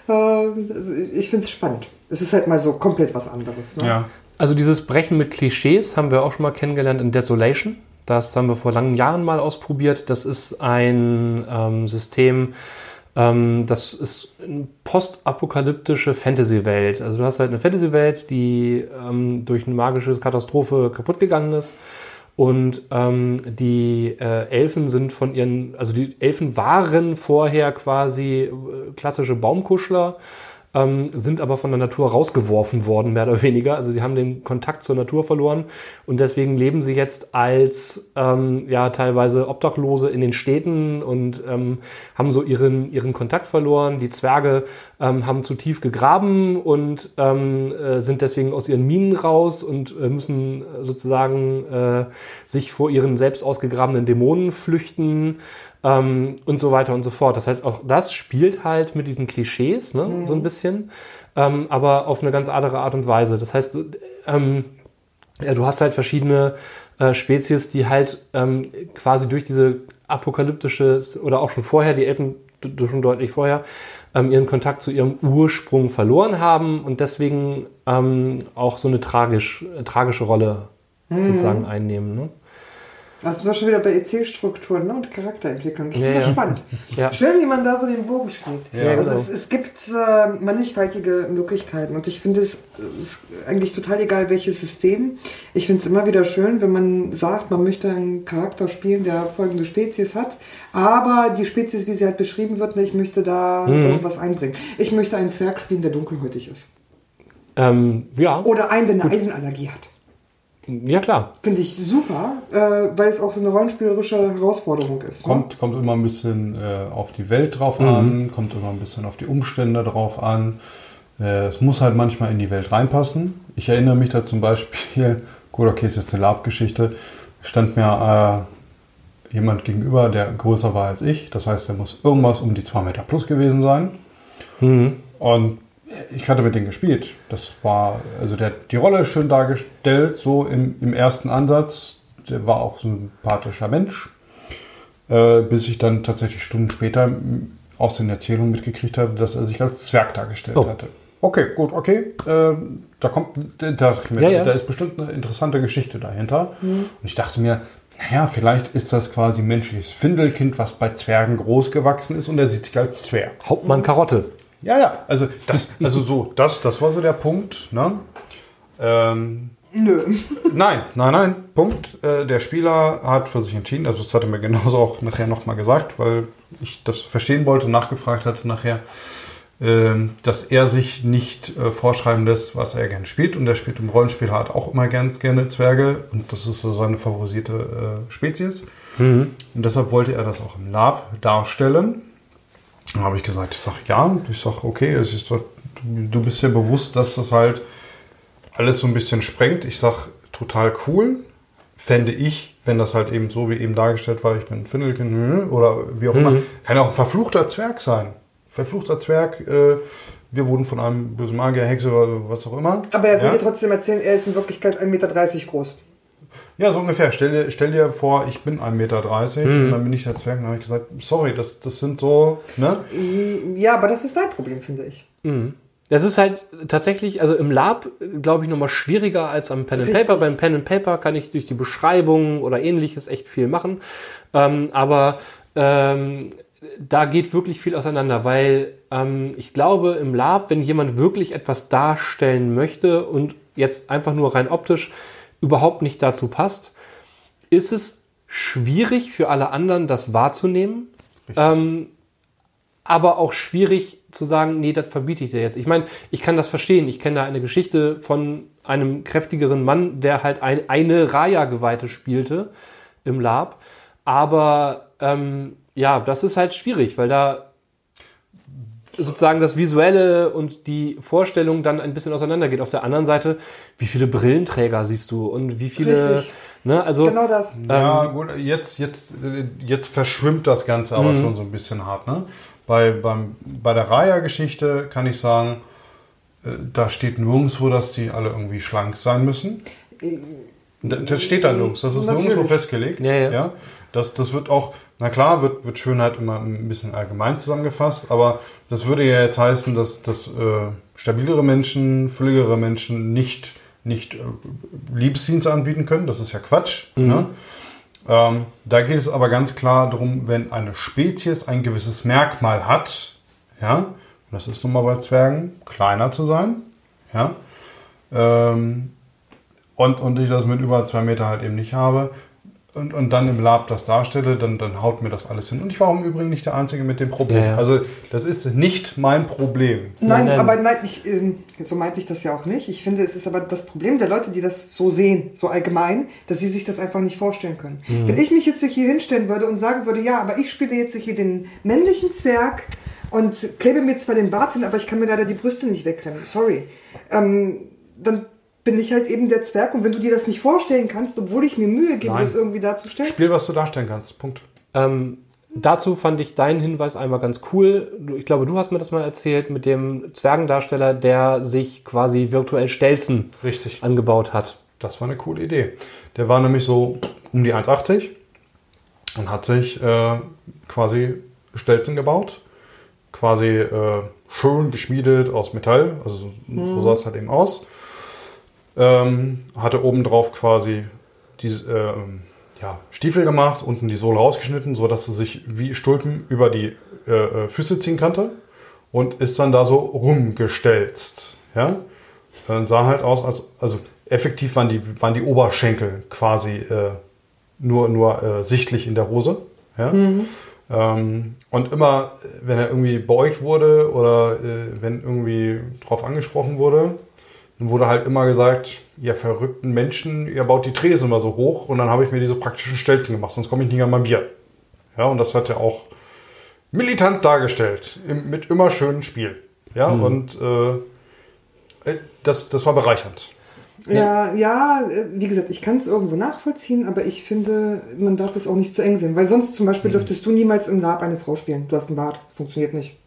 äh, also ich finde es spannend. Es ist halt mal so komplett was anderes. Ne? Ja. Also dieses Brechen mit Klischees haben wir auch schon mal kennengelernt in Desolation. Das haben wir vor langen Jahren mal ausprobiert. Das ist ein ähm, System, ähm, das ist eine postapokalyptische Fantasy-Welt. Also du hast halt eine Fantasy-Welt, die ähm, durch eine magische Katastrophe kaputt gegangen ist. Und ähm, die äh, Elfen sind von ihren, also die Elfen waren vorher quasi äh, klassische Baumkuschler, ähm, sind aber von der Natur rausgeworfen worden, mehr oder weniger. Also sie haben den Kontakt zur Natur verloren und deswegen leben sie jetzt als ähm, ja teilweise Obdachlose in den Städten und ähm, haben so ihren, ihren Kontakt verloren. Die Zwerge ähm, haben zu tief gegraben und ähm, äh, sind deswegen aus ihren Minen raus und äh, müssen sozusagen äh, sich vor ihren selbst ausgegrabenen Dämonen flüchten ähm, und so weiter und so fort. Das heißt, auch das spielt halt mit diesen Klischees, ne, so ein bisschen, ähm, aber auf eine ganz andere Art und Weise. Das heißt, ähm, ja, du hast halt verschiedene äh, Spezies, die halt ähm, quasi durch diese apokalyptische oder auch schon vorher, die Elfen schon deutlich vorher, ähm, ihren Kontakt zu ihrem Ursprung verloren haben und deswegen ähm, auch so eine tragisch, äh, tragische Rolle sozusagen einnehmen. Ne? Das war schon wieder bei Erzählstrukturen ne? und Charakterentwicklung. Ich Ja, bin ja. gespannt. Ja. Schön, wie man da so den Bogen schlägt. Ja, also genau. es, es gibt äh, mannigfaltige Möglichkeiten und ich finde es ist eigentlich total egal, welches System. Ich finde es immer wieder schön, wenn man sagt, man möchte einen Charakter spielen, der folgende Spezies hat, aber die Spezies, wie sie halt beschrieben wird, ne, ich möchte da Mhm. irgendwas einbringen. Ich möchte einen Zwerg spielen, der dunkelhäutig ist. Ähm, ja, Oder einen, der eine Eisenallergie hat. Ja klar. Finde ich super, äh, weil es auch so eine rollenspielerische Herausforderung ist. Ne? Kommt, kommt immer ein bisschen äh, auf die Welt drauf an, kommt immer ein bisschen auf die Umstände drauf an. Äh, es muss halt manchmal in die Welt reinpassen. Ich erinnere mich da zum Beispiel, <laughs> gut, okay, ist jetzt eine Lab-Geschichte, stand mir äh, jemand gegenüber, der größer war als ich. Das heißt, er muss irgendwas um die 2 Meter plus gewesen sein. Und ich hatte mit denen gespielt. Das war, also der hat die Rolle schön dargestellt, so im, im ersten Ansatz. Der war auch so ein sympathischer Mensch. Äh, bis ich dann tatsächlich Stunden später aus den Erzählungen mitgekriegt habe, dass er sich als Zwerg dargestellt Oh. hatte. Okay, gut, okay. Äh, da kommt, da, mir, Ja, ja. da ist bestimmt eine interessante Geschichte dahinter. Und ich dachte mir, naja, vielleicht ist das quasi menschliches Findelkind, was bei Zwergen groß gewachsen ist und er sieht sich als Zwerg. Hauptmann Karotte. Ja, ja, also das, also so, das, das war so der Punkt. Ne? Ähm, Nö. nein, nein, nein, Punkt. Äh, der Spieler hat für sich entschieden, also das hat er mir genauso auch nachher nochmal gesagt, weil ich das verstehen wollte, nachgefragt hatte nachher, ähm, dass er sich nicht äh, vorschreiben lässt, was er gerne spielt. Und er spielt im Rollenspiel halt auch immer gern, gerne Zwerge und das ist so seine favorisierte äh, Spezies. Und deshalb wollte er das auch im Lab darstellen. Dann habe ich gesagt, ich sage ja, ich sage okay, es ist doch, du bist dir bewusst, dass das halt alles so ein bisschen sprengt. Ich sage total cool, fände ich, wenn das halt eben so wie eben dargestellt war, ich bin Findelkind oder wie auch immer, kann ja auch ein verfluchter Zwerg sein. Verfluchter Zwerg, äh, wir wurden von einem bösen Magier, Hexe oder was auch immer. Aber er will ja? dir trotzdem erzählen, er ist in Wirklichkeit 1,30 Meter groß. Ja, so ungefähr. Stell dir, stell dir vor, ich bin 1,30 Meter und dann bin ich der Zwerg. Und dann habe ich gesagt, sorry, das, das sind so, ne? Ja, aber das ist dein Problem, finde ich. Das ist halt tatsächlich, also im Lab, glaube ich, nochmal schwieriger als am Pen and Richtig. Paper. Beim Pen and Paper kann ich durch die Beschreibung oder ähnliches echt viel machen. Ähm, aber ähm, da geht wirklich viel auseinander, weil ähm, ich glaube, im Lab, wenn jemand wirklich etwas darstellen möchte und jetzt einfach nur rein optisch überhaupt nicht dazu passt, ist es schwierig für alle anderen, das wahrzunehmen. Ähm, aber auch schwierig zu sagen, nee, das verbiete ich dir jetzt. Ich meine, ich kann das verstehen. Ich kenne da eine Geschichte von einem kräftigeren Mann, der halt ein, eine Raya-Geweihte spielte im Lab. Aber ähm, ja, das ist halt schwierig, weil da sozusagen das Visuelle und die Vorstellung dann ein bisschen auseinandergeht. Auf der anderen Seite, wie viele Brillenträger siehst du und wie viele, Richtig. ne, also Genau das. Ja, gut, jetzt, jetzt, äh, jetzt verschwimmt das Ganze aber schon so ein bisschen hart. Ne? Bei, beim, bei der Raya-Geschichte kann ich sagen, äh, da steht nirgendwo, dass die alle irgendwie schlank sein müssen. Da- Das steht da nirgends. Das ist Natürlich. nirgendwo festgelegt. Ja, ja. Das, das wird auch, na klar, wird, wird Schönheit immer ein bisschen allgemein zusammengefasst, aber das würde ja jetzt heißen, dass, dass äh, stabilere Menschen, fülligere Menschen nicht, nicht äh, Liebesdienste anbieten können. Das ist ja Quatsch. Ne? Ähm, da geht es aber ganz klar darum, wenn eine Spezies ein gewisses Merkmal hat, ja, und das ist nun mal bei Zwergen, kleiner zu sein, ja, ähm, und, und ich das mit über zwei Meter halt eben nicht habe und, und dann im Lab das darstelle, dann, dann haut mir das alles hin. Und ich war im Übrigen nicht der Einzige mit dem Problem. Ja, ja. Also das ist nicht mein Problem. Nein, nein. aber nein, ich, ähm, so meinte ich das ja auch nicht. Ich finde, es ist aber das Problem der Leute, die das so sehen, so allgemein, dass sie sich das einfach nicht vorstellen können. Wenn ich mich jetzt hier hinstellen würde und sagen würde, ja, aber ich spiele jetzt hier den männlichen Zwerg und klebe mir zwar den Bart hin, aber ich kann mir leider die Brüste nicht wegklemmen. Sorry. Ähm, dann bin ich halt eben der Zwerg und wenn du dir das nicht vorstellen kannst, obwohl ich mir Mühe gebe, Nein. das irgendwie darzustellen, Spiel, was du darstellen kannst. Punkt. Ähm, dazu fand ich deinen Hinweis einmal ganz cool. Ich glaube, du hast mir das mal erzählt mit dem Zwergendarsteller, der sich quasi virtuell Stelzen Richtig. angebaut hat. Das war eine coole Idee. Der war nämlich so um die 1,80 und hat sich äh, quasi Stelzen gebaut. Quasi äh, schön geschmiedet aus Metall. Also so sah es halt eben aus. Ähm, hatte obendrauf quasi die ähm, ja, Stiefel gemacht, unten die Sohle rausgeschnitten, sodass sie sich wie Stulpen über die äh, äh, Füße ziehen konnte und ist dann da so rumgestelzt. Ja? Dann sah halt aus, als, also effektiv waren die, waren die Oberschenkel quasi äh, nur, nur äh, sichtlich in der Hose. Ja? Ähm, und immer, äh, wenn er irgendwie beugt wurde oder äh, wenn irgendwie drauf angesprochen wurde, dann wurde halt immer gesagt, ihr verrückten Menschen, ihr baut die Tresen immer so hoch und dann habe ich mir diese praktischen Stelzen gemacht, sonst komme ich nicht an mein Bier. Ja, und das hat er auch militant dargestellt, im, mit immer schönem Spiel. Ja, und äh, äh, das, das war bereichernd. Ja, ja, äh, wie gesagt, ich kann es irgendwo nachvollziehen, aber ich finde, man darf es auch nicht zu eng sehen. Weil sonst zum Beispiel dürftest du niemals im Lab eine Frau spielen. Du hast einen Bart, funktioniert nicht.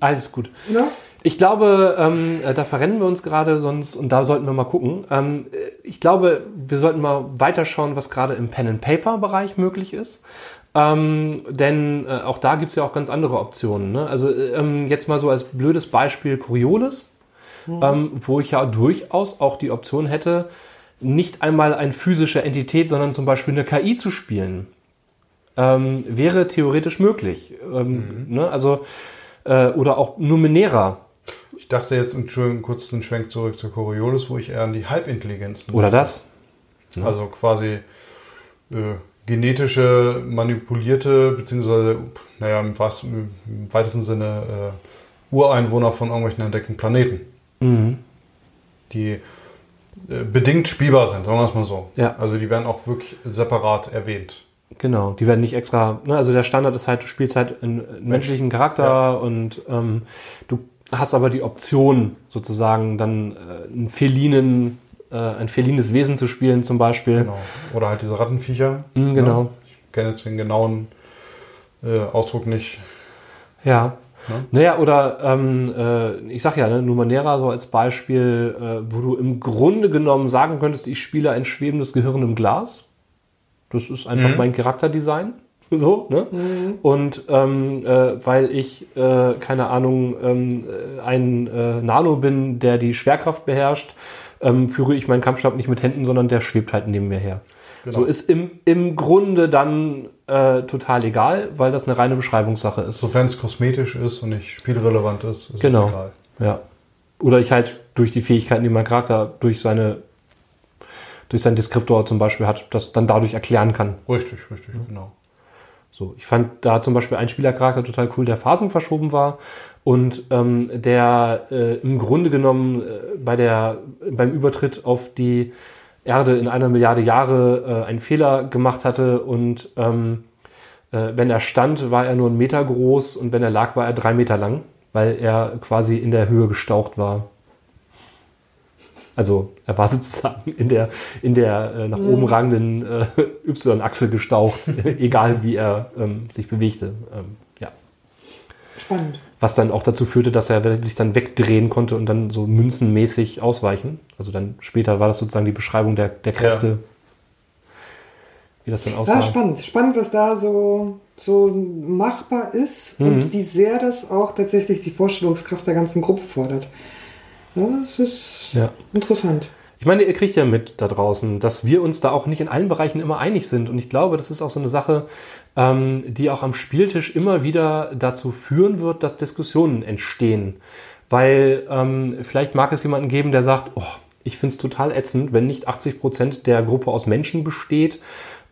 Alles gut. Ne? Ich glaube, ähm, äh, da verrennen wir uns gerade sonst und da sollten wir mal gucken. Ähm, äh, ich glaube, wir sollten mal weiterschauen, was gerade im Pen-and-Paper-Bereich möglich ist. Ähm, denn äh, auch da gibt es ja auch ganz andere Optionen. Ne? Also äh, ähm, jetzt mal so als blödes Beispiel Coriolis, ähm, wo ich ja durchaus auch die Option hätte, nicht einmal eine physische Entität, sondern zum Beispiel eine KI zu spielen. Ähm, wäre theoretisch möglich. Ähm, ne? Also, äh, oder auch Numenera. Dachte jetzt, Entschuldigung, kurz den Schwenk zurück zu Coriolis, wo ich eher an die Halbintelligenzen Oder das. Also quasi äh, genetische, manipulierte, beziehungsweise, naja, im, wahrsten, im weitesten Sinne äh, Ureinwohner von irgendwelchen entdeckten Planeten, Mhm. die äh, bedingt spielbar sind, sagen wir es mal so. Ja. Also die werden auch wirklich separat erwähnt. Genau, die werden nicht extra, ne, also der Standard ist halt, du spielst halt einen, einen menschlichen Charakter Ja. und ähm, du hast aber die Option, sozusagen dann äh, einen felinen, äh, ein felines Wesen zu spielen zum Beispiel. Genau. Oder halt diese Rattenviecher. Mhm, genau. Ne? Ich kenne jetzt den genauen äh, Ausdruck nicht. Ja. Ne? Naja, oder ähm, äh, ich sag ja, ne, Numenera so als Beispiel, äh, wo du im Grunde genommen sagen könntest, ich spiele ein schwebendes Gehirn im Glas. Das ist einfach Mhm. mein Charakterdesign. <laughs> So, ne? Und ähm, äh, weil ich, äh, keine Ahnung, ähm, äh, ein äh, Nano bin, der die Schwerkraft beherrscht, ähm, führe ich meinen Kampfstab nicht mit Händen, sondern der schwebt halt neben mir her. Genau. So ist im, im Grunde dann äh, total egal, weil das eine reine Beschreibungssache ist. Sofern es kosmetisch ist und nicht spielrelevant ist, ist Genau. es egal. Ja. Oder ich halt durch die Fähigkeiten, die mein Charakter durch seine durch seinen Deskriptor zum Beispiel hat, das dann dadurch erklären kann. Richtig, richtig, genau. So, ich fand da zum Beispiel einen Spielercharakter total cool, der Phasen verschoben war und ähm, der äh, im Grunde genommen äh, bei der, beim Übertritt auf die Erde in einer Milliarde Jahre äh, einen Fehler gemacht hatte und ähm, äh, wenn er stand, war er nur einen Meter groß und wenn er lag, war er drei Meter lang, weil er quasi in der Höhe gestaucht war. Also er war <laughs> sozusagen in der, in der äh, nach oben ragenden äh, Y-Achse gestaucht, <laughs> egal wie er ähm, sich bewegte. Ähm, ja. Spannend. was dann auch dazu führte, dass er sich dann wegdrehen konnte und dann so münzenmäßig ausweichen. Also dann später war das sozusagen die Beschreibung der, der Kräfte, Ja. wie das dann aussah. Ja, spannend. Spannend, was da so, so machbar ist Mhm. und wie sehr das auch tatsächlich die Vorstellungskraft der ganzen Gruppe fordert. Ja, das ist Ja. interessant. Ich meine, ihr kriegt ja mit da draußen, dass wir uns da auch nicht in allen Bereichen immer einig sind. Und ich glaube, das ist auch so eine Sache, ähm, die auch am Spieltisch immer wieder dazu führen wird, dass Diskussionen entstehen. Weil ähm, vielleicht mag es jemanden geben, der sagt, oh, ich finde es total ätzend, wenn nicht 80 Prozent der Gruppe aus Menschen besteht,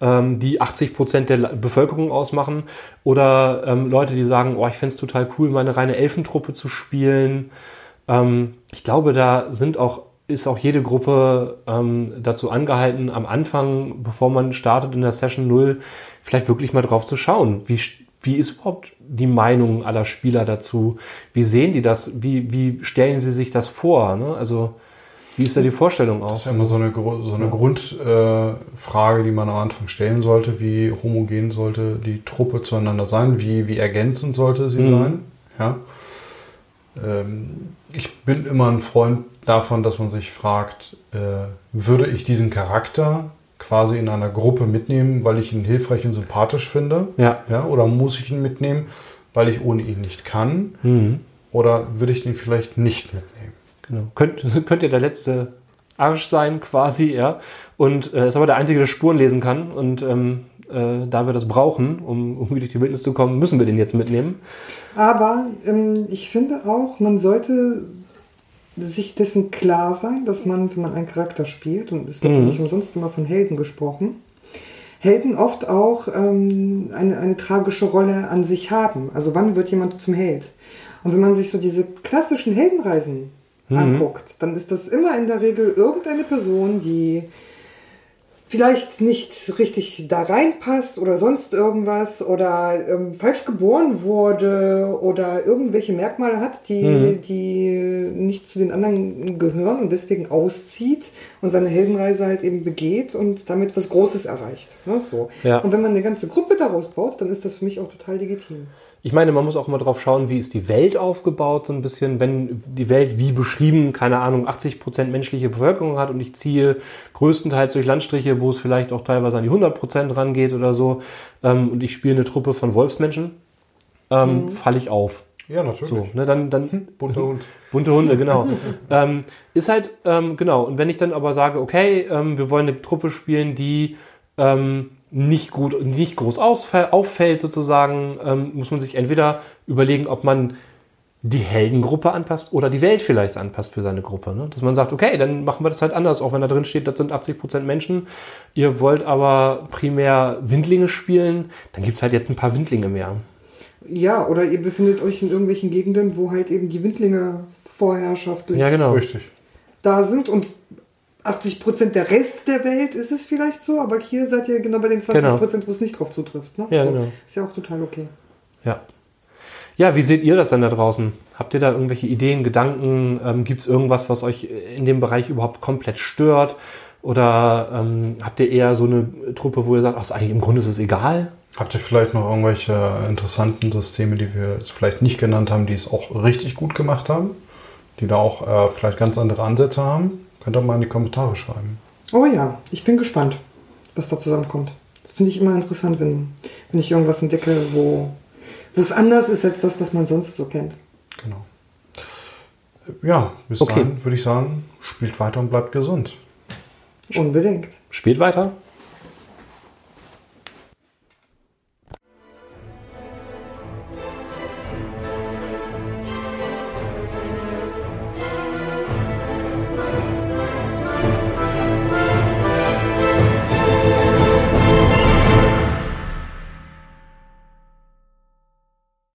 ähm, die 80 Prozent der Bevölkerung ausmachen. Oder ähm, Leute, die sagen, oh, ich finde es total cool, meine reine Elfentruppe zu spielen. Ähm, ich glaube, da sind auch, ist auch jede Gruppe ähm, dazu angehalten, am Anfang, bevor man startet in der Session 0, vielleicht wirklich mal drauf zu schauen. Wie, wie ist überhaupt die Meinung aller Spieler dazu? Wie sehen die das? Wie, wie stellen sie sich das vor? Ne? Also, wie ist da die Vorstellung Das auch? ist ja immer so eine, so eine Grundfrage, äh, die man am Anfang stellen sollte. Wie homogen sollte die Truppe zueinander sein? Wie, wie ergänzend sollte sie Mhm. sein? Ja. Ähm, ich bin immer ein Freund davon, dass man sich fragt, äh, würde ich diesen Charakter quasi in einer Gruppe mitnehmen, weil ich ihn hilfreich und sympathisch finde? Ja. Ja, oder muss ich ihn mitnehmen, weil ich ohne ihn nicht kann? Mhm. Oder würde ich den vielleicht nicht mitnehmen? Genau. Könnt, <laughs> könnt ihr der letzte Arsch sein, quasi, ja. Und äh, ist aber der Einzige, der Spuren lesen kann. Und ähm, äh, da wir das brauchen, um irgendwie durch die Wildnis zu kommen, müssen wir den jetzt mitnehmen. Aber ähm, ich finde auch, man sollte sich dessen klar sein, dass man, wenn man einen Charakter spielt, und es wird Mhm. nicht umsonst immer von Helden gesprochen, Helden oft auch ähm, eine, eine tragische Rolle an sich haben. Also wann wird jemand zum Held? Und wenn man sich so diese klassischen Heldenreisen anguckt, dann ist das immer in der Regel irgendeine Person, die vielleicht nicht richtig da reinpasst oder sonst irgendwas oder ähm, falsch geboren wurde oder irgendwelche Merkmale hat, die, Mhm. die nicht zu den anderen gehören und deswegen auszieht und seine Heldenreise halt eben begeht und damit was Großes erreicht. Ne, so. Ja. Und wenn man eine ganze Gruppe daraus baut, dann ist das für mich auch total legitim. Ich meine, man muss auch immer drauf schauen, wie ist die Welt aufgebaut, so ein bisschen, wenn die Welt wie beschrieben, keine Ahnung, 80% menschliche Bevölkerung hat und ich ziehe größtenteils durch Landstriche, wo es vielleicht auch teilweise an die 100% rangeht oder so, ähm, und ich spiele eine Truppe von Wolfsmenschen, ähm, falle ich auf. Ja, natürlich. So, ne, dann, dann Bunter Hund. <laughs> Bunte Hunde, genau. <laughs> ähm, ist halt, ähm, genau. Und wenn ich dann aber sage, okay, ähm, wir wollen eine Truppe spielen, die ähm, nicht gut, nicht groß ausfall, auffällt sozusagen, ähm, muss man sich entweder überlegen, ob man die Heldengruppe anpasst oder die Welt vielleicht anpasst für seine Gruppe. Ne? Dass man sagt, okay, dann machen wir das halt anders, auch wenn da drin steht, das sind 80% Menschen. Ihr wollt aber primär Windlinge spielen, dann gibt's halt jetzt ein paar Windlinge mehr. Ja, oder ihr befindet euch in irgendwelchen Gegenden, wo halt eben die Windlinge vorherrschaftlich Ja, genau. Richtig. da sind und 80 Prozent der Rest der Welt ist es vielleicht so, aber hier seid ihr genau bei den 20 Prozent, wo es nicht drauf zutrifft. Ne? Ja, So. genau. Ist ja auch total okay. Ja. Ja, wie seht ihr das denn da draußen? Habt ihr da irgendwelche Ideen, Gedanken? Ähm, Gibt es irgendwas, was euch in dem Bereich überhaupt komplett stört? Oder ähm, habt ihr eher so eine Truppe, wo ihr sagt, ach, ist eigentlich im Grunde ist es egal? Habt ihr vielleicht noch irgendwelche interessanten Systeme, die wir jetzt vielleicht nicht genannt haben, die es auch richtig gut gemacht haben? Die da auch äh, vielleicht ganz andere Ansätze haben? Könnt ihr mal in die Kommentare schreiben. Oh ja, ich bin gespannt, was da zusammenkommt. Finde ich immer interessant, wenn, wenn ich irgendwas entdecke, wo, es anders ist als das, was man sonst so kennt. Genau. Ja, bis Okay. dahin würde ich sagen, spielt weiter und bleibt gesund. Unbedingt. Spielt weiter.